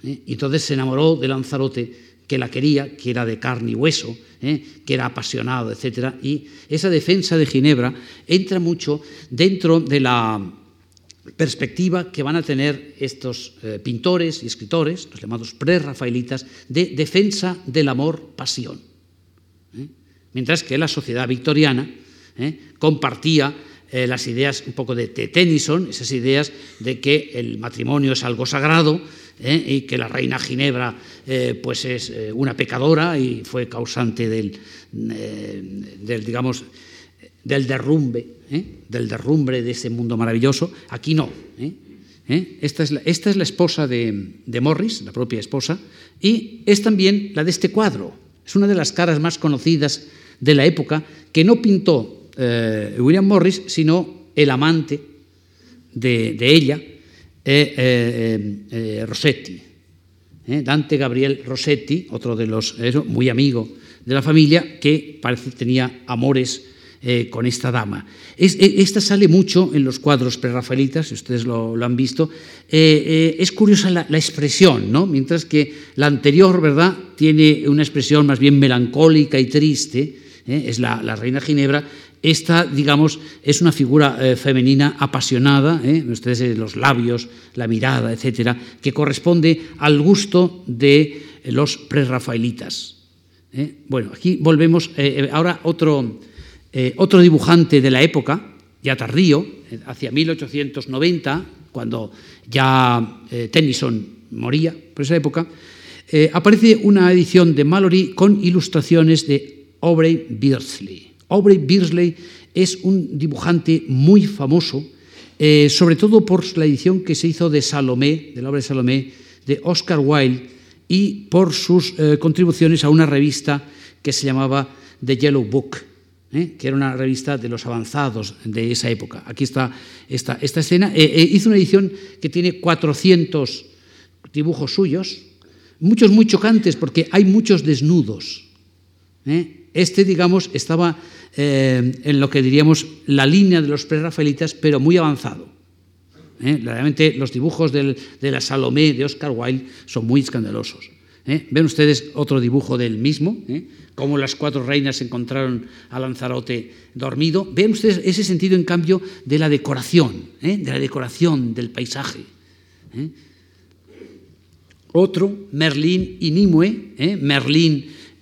¿eh? Y entonces se enamoró de Lanzarote, que la quería, que era de carne y hueso, ¿eh? que era apasionado, etc. Y esa defensa de Ginebra entra mucho dentro de la perspectiva que van a tener estos eh, pintores y escritores, los llamados pre-rafaelitas, de defensa del amor-pasión. Mientras que la sociedad victoriana ¿eh? las ideas un poco de, Tennyson, esas ideas de que el matrimonio es algo sagrado y que la reina Ginebra pues es una pecadora y fue causante del, del digamos, del derrumbe, ¿eh? del derrumbe de ese mundo maravilloso. Aquí no. ¿eh? ¿Eh? Esta, es la, esta, es la, esposa de, Morris, la propia esposa, y es también la de este cuadro. Es una de las caras más conocidas de la época que no pintó William Morris, sino el amante de, ella, Rossetti. Dante Gabriel Rossetti, otro de los, muy amigo de la familia que parece tenía amores eh, con esta dama. E, esta sale mucho en los cuadros prerrafaelitas, si ustedes lo, han visto. Eh, eh, es curiosa la, expresión, ¿no? Mientras que la anterior, ¿verdad?, tiene una expresión más bien melancólica y triste, es la, reina Ginebra. Esta, digamos, es una figura femenina apasionada, ustedes los labios, la mirada, etcétera, que corresponde al gusto de los prerrafaelitas. Bueno, aquí volvemos. ahora otro eh, otro dibujante de la época, ya tardío, eh, hacia 1890, cuando ya eh, Tennyson moría por esa época, aparece una edición de Mallory con ilustraciones de Aubrey Beardsley. Aubrey Beardsley es un dibujante muy famoso, sobre todo por la edición que se hizo de Salomé, de la obra de Salomé, de Oscar Wilde, y por sus contribuciones a una revista que se llamaba The Yellow Book, ¿eh? que era una revista de los avanzados de esa época. Aquí está esta, esta escena. Eh, eh, hizo una edición que tiene 400 dibujos suyos, muchos muy chocantes porque hay muchos desnudos. Este, digamos, estaba en lo que diríamos la línea de los prerrafaelitas, pero muy avanzado. Realmente los dibujos de la Salomé de Oscar Wilde son muy escandalosos. Ven ustedes otro dibujo del mismo, cómo las cuatro reinas encontraron a Lanzarote dormido. Vean ustedes ese sentido, en cambio, de la decoración, ¿eh? de la decoración del paisaje. ¿eh? Otro, Merlín y Nimue.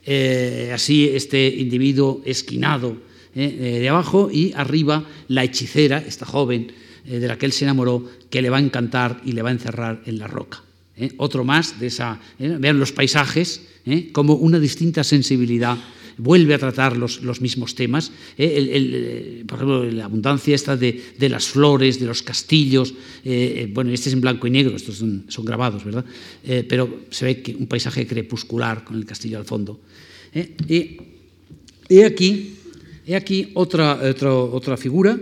¿Eh? Así este individuo esquinado de abajo, y arriba la hechicera, esta joven de la que él se enamoró, que le va a encantar y le va a encerrar en la roca. Otro más de esa. Vean los paisajes ¿eh? como una distinta sensibilidad vuelve a tratar los, mismos temas. ¿eh? Eh, por ejemplo, la abundancia esta de, las flores, de los castillos. bueno, este es en blanco y negro, estos son, grabados, ¿verdad? pero se ve que un paisaje crepuscular con el castillo al fondo. Y he aquí, he aquí otra, otra figura.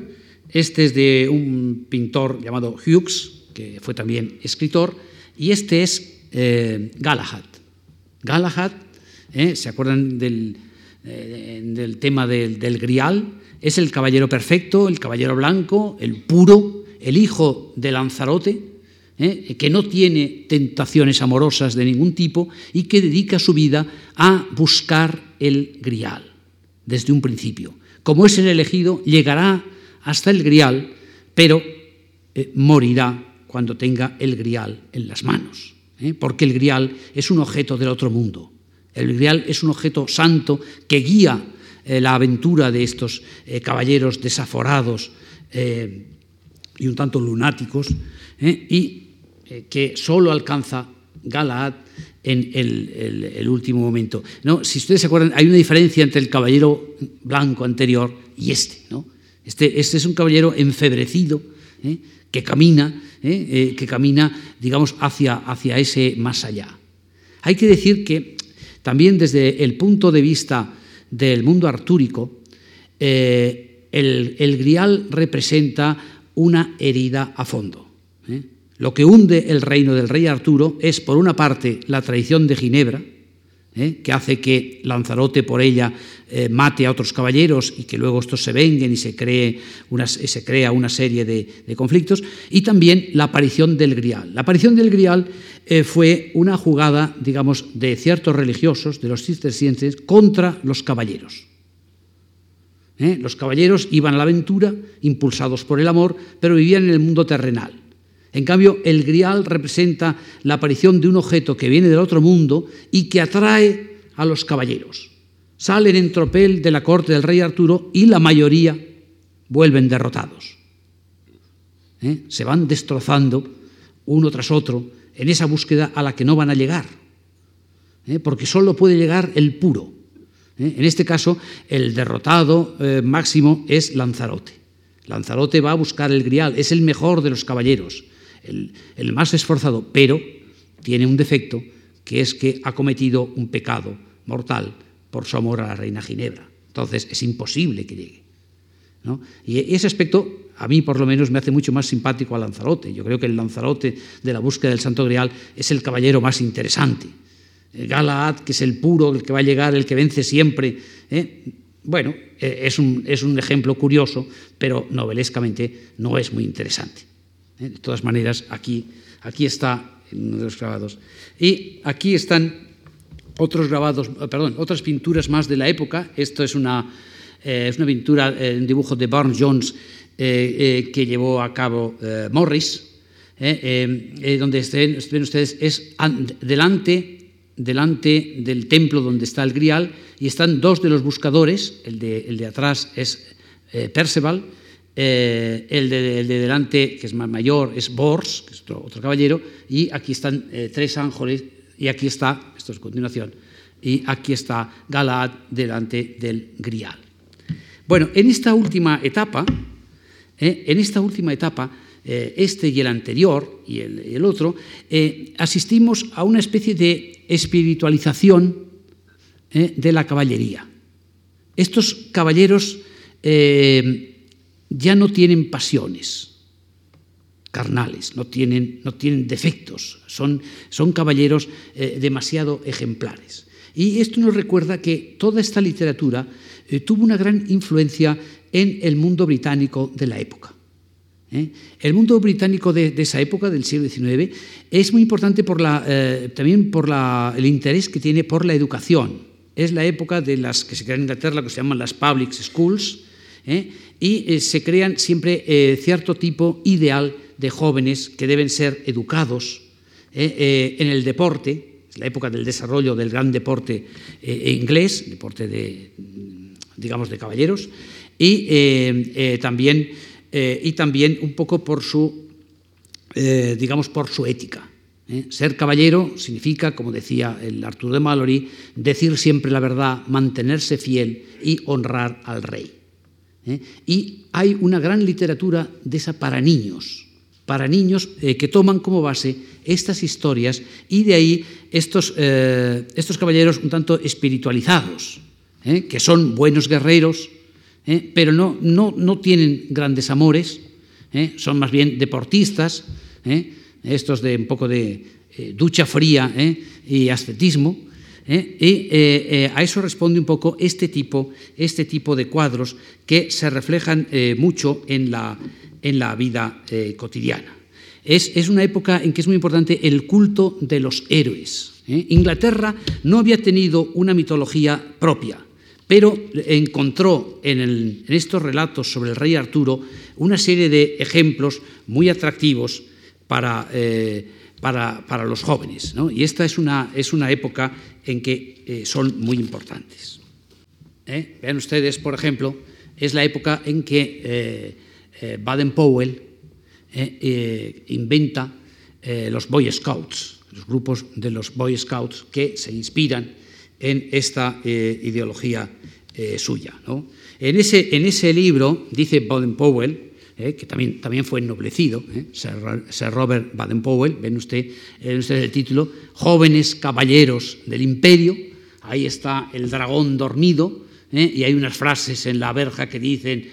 Este es de un pintor llamado Hughes, que fue también escritor, y este es Galahad. Galahad, ¿eh? ¿se acuerdan del, eh, tema del, grial? Es el caballero perfecto, el caballero blanco, el puro, el hijo de Lanzarote, ¿eh? que no tiene tentaciones amorosas de ningún tipo y que dedica su vida a buscar el grial desde un principio. Como es el elegido, llegará hasta el grial, pero morirá cuando tenga el grial en las manos. ¿eh? porque el grial es un objeto del otro mundo. El grial es un objeto santo que guía eh, la aventura de estos eh, caballeros desaforados y un tanto lunáticos, y que solo alcanza Galaad en el, último momento. ¿No? Si ustedes se acuerdan, hay una diferencia entre el caballero blanco anterior y este. Este, este es un caballero enfebrecido, que camina ¿eh? Eh, que camina, digamos, hacia, hacia ese más allá. Hay que decir que también desde el punto de vista del mundo artúrico, eh, el, grial representa una herida a fondo. Lo que hunde el reino del rey Arturo es, por una parte, la traición de Ginebra, ¿eh? que hace que Lanzarote por ella eh, mate a otros caballeros y que luego estos se venguen y se, cree una, se crea una serie de, conflictos, y también la aparición del grial. La aparición del grial eh, fue una jugada, digamos, de ciertos religiosos, de los cistercienses, contra los caballeros. Los caballeros iban a la aventura, impulsados por el amor, pero vivían en el mundo terrenal. En cambio, el grial representa la aparición de un objeto que viene del otro mundo y que atrae a los caballeros. Salen en tropel de la corte del rey Arturo y la mayoría vuelven derrotados. ¿Eh? Se van destrozando uno tras otro en esa búsqueda a la que no van a llegar, ¿eh? porque solo puede llegar el puro. ¿eh? En este caso, el derrotado máximo es Lanzarote. Lanzarote va a buscar el grial, es el mejor de los caballeros el, más esforzado, pero tiene un defecto, que es que ha cometido un pecado mortal por su amor a la reina Ginebra. Entonces es imposible que llegue. Y ese aspecto a mí por lo menos me hace mucho más simpático a Lanzarote. Yo creo que el Lanzarote de la búsqueda del Santo Grial es el caballero más interesante. Galaad, que es el puro, el que va a llegar, el que vence siempre. Bueno, es un, es, un, ejemplo curioso, pero novelescamente no es muy interesante. De todas maneras, aquí, aquí está uno de los grabados. Y aquí están otros grabados, perdón, otras pinturas más de la época. Esto es una, es una pintura, un dibujo de Barnes Jones que llevó a cabo Morris, donde ven ustedes, es delante, delante del templo donde está el grial y están dos de los buscadores, el de, el de atrás es Perceval, eh, el, de, de, delante, que es más mayor, es Bors, que es otro, otro caballero, y aquí están eh, tres ángeles, y aquí está, esto es continuación, y aquí está Galaad delante del Grial. Bueno, en esta última etapa, eh, en esta última etapa, este y el anterior y el, el otro, asistimos a una especie de espiritualización de la caballería. Estos caballeros ya no tienen pasiones carnales, no tienen, no tienen defectos, son, son caballeros eh, demasiado ejemplares. Y esto nos recuerda que toda esta literatura eh, tuvo una gran influencia en el mundo británico de la época. ¿eh? El mundo británico de, esa época, del siglo XIX, es muy importante por la, también por la, el interés que tiene por la educación. Es la época de las que se crean en Inglaterra, que se llaman las public schools. Y se crean siempre cierto tipo ideal de jóvenes que deben ser educados eh, eh, en el deporte, es la época del desarrollo del gran deporte eh, inglés, deporte de, digamos, de caballeros, y, también, y también un poco por su, digamos, por su ética. Ser caballero significa, como decía el Arturo de Mallory, decir siempre la verdad, mantenerse fiel y honrar al rey. Y hay una gran literatura de esa para niños, para niños eh, que toman como base estas historias y de ahí estos, eh, estos caballeros un tanto espiritualizados, eh, que son buenos guerreros, eh, pero no, no, no, tienen grandes amores, eh, son más bien deportistas, eh, estos de un poco de ducha fría y ascetismo. Y a eso responde un poco este tipo, este tipo de cuadros que se reflejan mucho en la, en la vida eh, cotidiana. Es, es, una época en que es muy importante el culto de los héroes. ¿eh? Inglaterra no había tenido una mitología propia, pero encontró en, en, estos relatos sobre el rey Arturo una serie de ejemplos muy atractivos para, eh, para, para los jóvenes. ¿no? Y esta es una, es una época en que eh, son muy importantes. Vean ustedes, por ejemplo, es la época en que eh, Baden-Powell eh, eh, inventa los Boy Scouts, los grupos de los Boy Scouts que se inspiran en esta ideología suya. ¿no? En, ese, en, ese, libro dice Baden-Powell, que también, también, fue ennoblecido, Sir, Robert Baden-Powell, ven usted, usted el título, Jóvenes Caballeros del Imperio, ahí está el dragón dormido, y hay unas frases en la verja que dicen,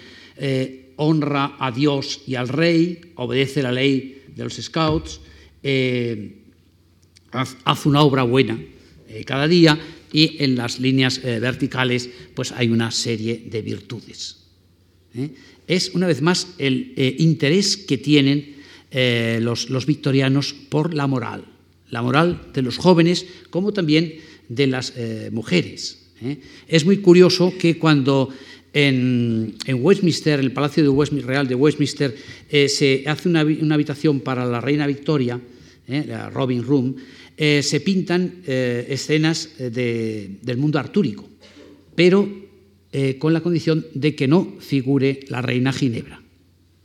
honra a Dios y al rey, obedece la ley de los scouts, eh, haz, una obra buena eh, cada día y en las líneas eh, verticales pues hay una serie de virtudes. ¿eh? Es una vez más el eh, interés que tienen los, los victorianos por la moral, la moral de los jóvenes como también de las mujeres. Es muy curioso que cuando en, en, Westminster, el Palacio Real de Westminster, eh, se hace una, habitación para la reina Victoria, eh, la Robin Room, eh, se pintan eh, escenas de, del mundo artúrico, pero eh, con la condición de que no figure la reina Ginebra.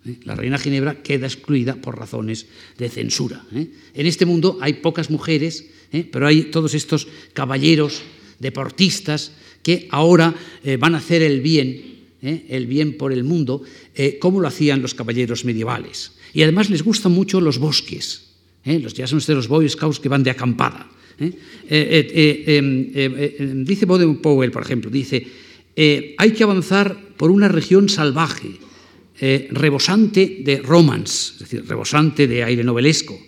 ¿eh? La reina Ginebra queda excluida por razones de censura. En este mundo hay pocas mujeres, pero hay todos estos caballeros, deportistas, que ahora eh, van a hacer el bien, eh, el bien por el mundo, eh, como lo hacían los caballeros medievales. Y además les gustan mucho los bosques, eh, los, ya son ustedes los Boy Scouts que van de acampada. Eh. Em, dice Boden Powell, por ejemplo, dice, hay que avanzar por una región salvaje, rebosante de romance, es decir, rebosante de aire novelesco.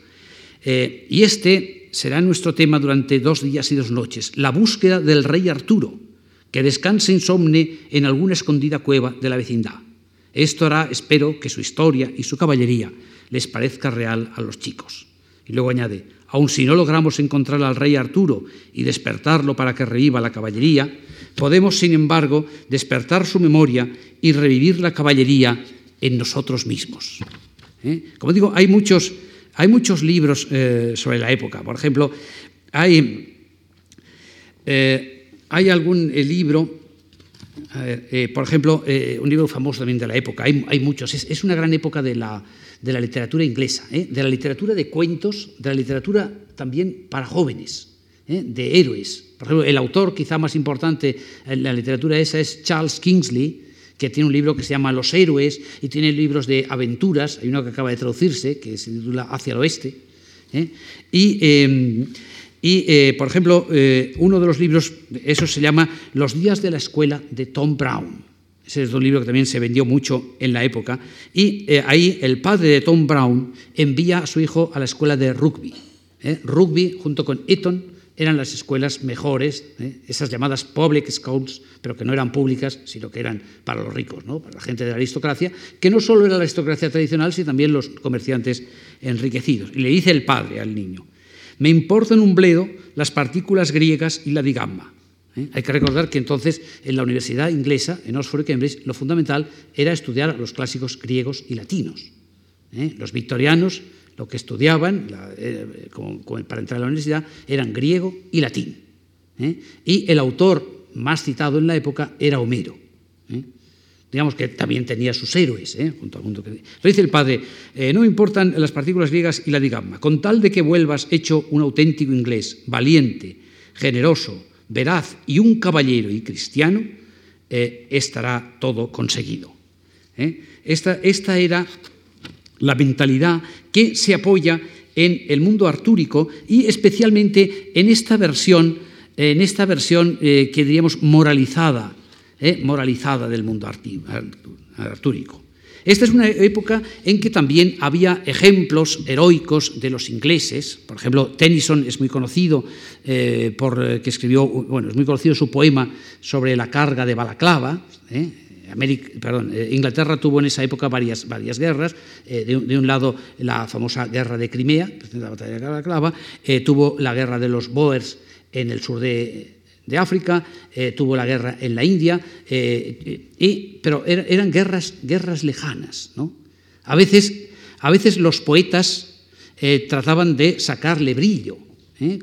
y este Este será nuestro tema durante dos días y dos noches, la búsqueda del rey Arturo, que descanse insomne en alguna escondida cueva de la vecindad. Esto hará, espero, que su historia y su caballería les parezca real a los chicos. Y luego añade, aun si no logramos encontrar al rey Arturo y despertarlo para que reviva la caballería, podemos, sin embargo, despertar su memoria y revivir la caballería en nosotros mismos. ¿Eh? Como digo, hay muchos, hay muchos libros eh, sobre la época. Por ejemplo, hay, eh, hay algún libro, por ejemplo, un libro famoso también de la época, hay, hay muchos, es, es, una gran época de la, de la literatura inglesa, de la literatura de cuentos, de la literatura también para jóvenes, de héroes. Por ejemplo, el autor quizá más importante en la literatura esa es Charles Kingsley, que tiene un libro que se llama Los héroes y tiene libros de aventuras, hay uno que acaba de traducirse, que se titula Hacia el oeste. ¿eh? Y, em, y eh, por ejemplo, eh, uno de los libros, eso se llama Los días de la escuela de Tom Brown. Ese es un libro que también se vendió mucho en la época. Y ahí el padre de Tom Brown envía a su hijo a la escuela de rugby. Rugby junto con Eton eran las escuelas mejores, ¿eh? esas llamadas public schools, pero que no eran públicas, sino que eran para los ricos, ¿no? para la gente de la aristocracia, que no solo era la aristocracia tradicional, sino también los comerciantes enriquecidos. Y le dice el padre al niño, me importan un bledo las partículas griegas y la digamma. ¿Eh? Hay que recordar que entonces en la universidad inglesa, en Oxford y Cambridge, lo fundamental era estudiar los clásicos griegos y latinos. ¿eh? Los victorianos lo que estudiaban eh, para entrar a la universidad eran griego y latín. Y el autor más citado en la época era Homero. Digamos que también tenía sus héroes, junto al mundo dice el padre, no me importan las partículas griegas y la digamma, con tal de que vuelvas hecho un auténtico inglés, valiente, generoso, veraz y un caballero y cristiano, estará todo conseguido. Esta, esta era la mentalidad que se apoya en el mundo artúrico y especialmente en esta versión, en esta versión eh, que diríamos moralizada, eh, moralizada del mundo artúrico. Esta es una época en que también había ejemplos heroicos de los ingleses. Por ejemplo, Tennyson es muy conocido eh, por que escribió, bueno, es muy conocido su poema sobre la carga de Balaclava. Eh, Inglaterra tuvo en esa época varias, guerras. Eh, de, un lado, la famosa guerra de Crimea, la batalla de Calaclava, eh, tuvo la guerra de los Boers en el sur de, África, tuvo la guerra en la India, y, pero eran guerras, guerras lejanas. ¿no? A, veces, a veces los poetas trataban de sacarle brillo.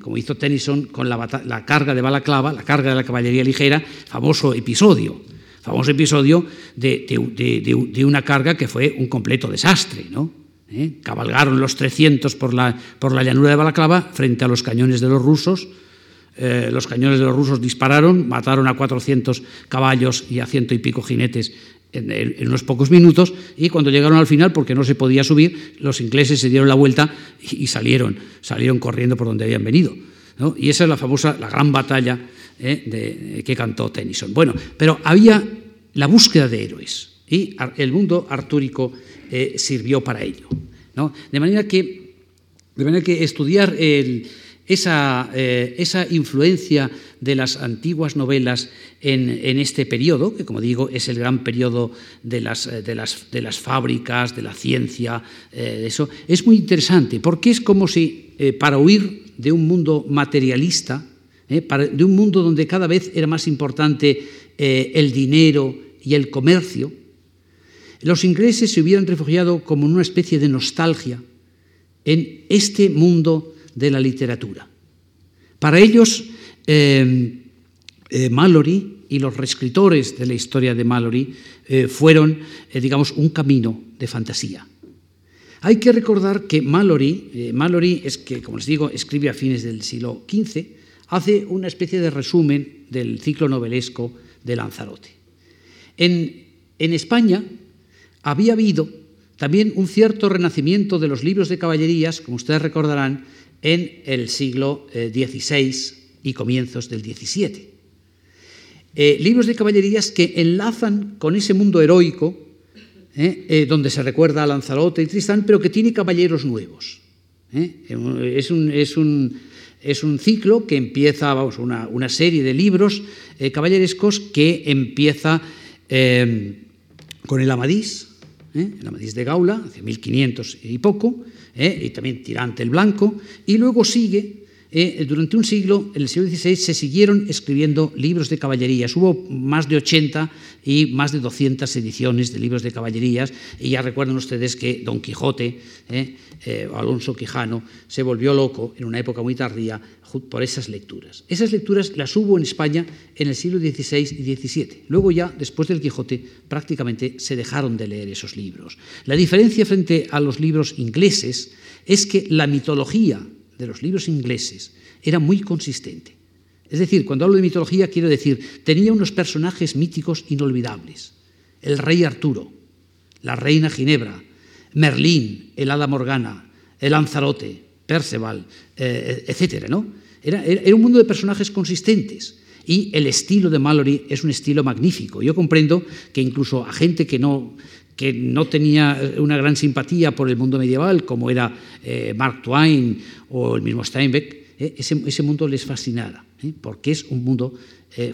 como hizo Tennyson con la, la, carga de Balaclava, la carga de la caballería ligera, famoso episodio famoso episodio de, una carga que fue un completo desastre. ¿no? ¿Eh? Cabalgaron los 300 por la, por la llanura de Balaclava frente a los cañones de los rusos. Eh, los cañones de los rusos dispararon, mataron a 400 caballos y a ciento y pico jinetes en, unos pocos minutos y cuando llegaron al final, porque no se podía subir, los ingleses se dieron la vuelta y, salieron, salieron corriendo por donde habían venido. Y esa es la famosa, la gran batalla ¿eh? que cantó Tennyson. Bueno, pero había la búsqueda de héroes y el mundo artúrico eh, sirvió para ello. De, manera que, de manera que estudiar esa, eh, esa, influencia de las antiguas novelas en, este periodo, que como digo es el gran periodo de las, de las, de las fábricas, de la ciencia, eso, es muy interesante, porque es como si para huir de un mundo materialista, ¿eh? de un mundo donde cada vez era más importante eh, el dinero y el comercio, los ingleses se hubieran refugiado como en una especie de nostalgia en este mundo de la literatura. Para ellos, eh, Mallory y los reescritores de la historia de Mallory fueron, digamos, un camino de fantasía. Hay que recordar que Mallory, Mallory es que, como les digo, escribe a fines del siglo XV, hace una especie de resumen del ciclo novelesco de Lanzarote. En, España había habido también un cierto renacimiento de los libros de caballerías, como ustedes recordarán, en el siglo XVI eh, y comienzos del XVII. Eh, libros de caballerías que enlazan con ese mundo heroico, eh, donde se recuerda a Lanzarote y Tristán, pero que tiene caballeros nuevos. Es un, es un Es un ciclo que empieza, vamos, una, una serie de libros caballerescos que empieza con el Amadís, el Amadís de Gaula, hace 1500 y poco, y también Tirante el Blanco, y luego sigue eh, durante un siglo, en el siglo XVI, se siguieron escribiendo libros de caballerías. Hubo más de 80 y más de 200 ediciones de libros de caballerías. Y ya recuerdan ustedes que Don Quijote, eh, eh, Alonso Quijano, se volvió loco en una época muy tardía por esas lecturas. Esas lecturas las hubo en España en el siglo XVI y XVII. Luego ya, después del Quijote, prácticamente se dejaron de leer esos libros. La diferencia frente a los libros ingleses es que la mitología de los libros ingleses era muy consistente. Es decir, cuando hablo de mitología quiero decir, tenía unos personajes míticos inolvidables. El rey Arturo, la reina Ginebra, Merlín, el hada Morgana, el Lanzarote, Perceval, eh, etc. ¿no? Era, era un mundo de personajes consistentes. Y el estilo de Mallory es un estilo magnífico. Yo comprendo que incluso a gente que no, que no tenía una gran simpatía por el mundo medieval, como era eh, Mark Twain o el mismo Steinbeck, eh, ese, mundo les fascinara, eh, porque es un mundo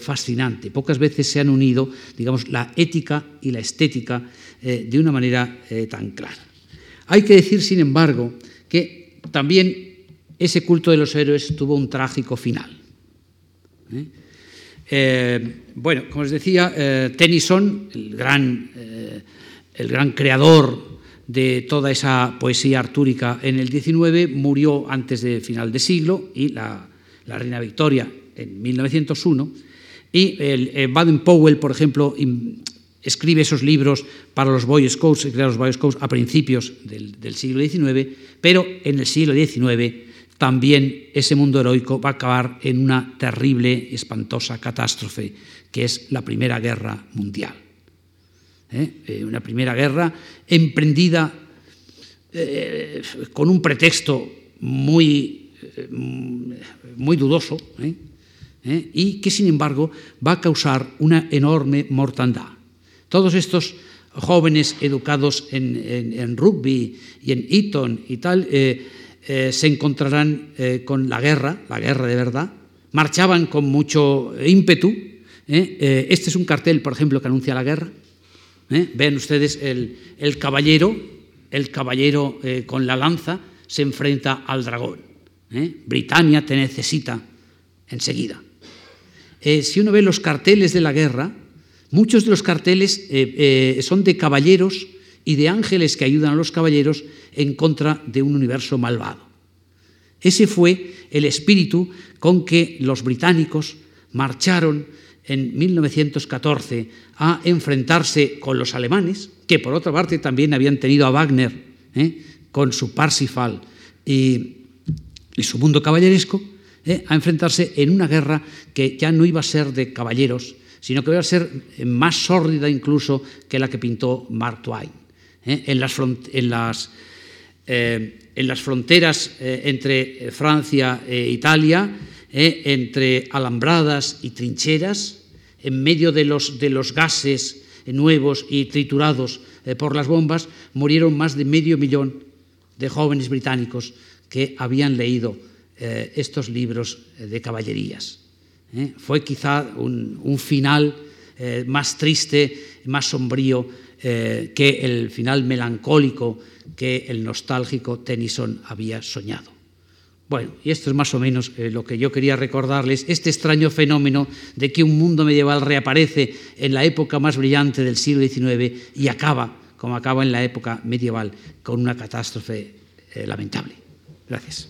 fascinante. Pocas veces se han unido, digamos, la ética y la estética de una manera tan clara. Hay que decir, sin embargo, que también ese culto de los héroes tuvo un trágico final. bueno, como les decía, Tennyson, el gran el gran creador de toda esa poesía artúrica en el XIX, murió antes de final de siglo y la, reina Victoria en 1901. Y el, eh, Baden Powell, por ejemplo, escribe esos libros para los Boy Scouts, los Boy Scouts a principios del, del, siglo XIX, pero en el siglo XIX también ese mundo heroico va a acabar en una terrible, espantosa catástrofe, que es la Primera Guerra Mundial. ¿eh? Eh, una primera guerra emprendida eh, con un pretexto muy, muy dudoso y que sin embargo va a causar una enorme mortandad. Todos estos jóvenes educados en, rugby y en Eton y tal se encontrarán con la guerra, la guerra de verdad, marchaban con mucho ímpetu. Este es un cartel, por ejemplo, que anuncia la guerra. ¿eh? Vean ustedes el, caballero, el caballero eh, con la lanza se enfrenta al dragón. ¿eh? Britannia te necesita enseguida. si uno ve los carteles de la guerra, muchos de los carteles son de caballeros y de ángeles que ayudan a los caballeros en contra de un universo malvado. Ese fue el espíritu con que los británicos marcharon en 1914 a enfrentarse con los alemanes, que por otra parte también habían tenido a Wagner ¿eh? con su Parsifal y, su mundo caballeresco, ¿eh? a enfrentarse en una guerra que ya no iba a ser de caballeros, sino que iba a ser más sórdida incluso que la que pintó Mark Twain. ¿Eh? En, las en, las, fronteras entre Francia e Italia, entre alambradas y trincheras, en medio de los, gases nuevos y triturados eh, por las bombas, murieron más de medio millón de jóvenes británicos que habían leído eh, estos libros eh, de caballerías. Fue quizá un, final más triste, más sombrío que el final melancólico que el nostálgico Tennyson había soñado. Bueno, y esto es más o menos eh, lo que yo quería recordarles, este extraño fenómeno de que un mundo medieval reaparece en la época más brillante del siglo XIX y acaba, como acaba en la época medieval, con una catástrofe eh, lamentable. Gracias.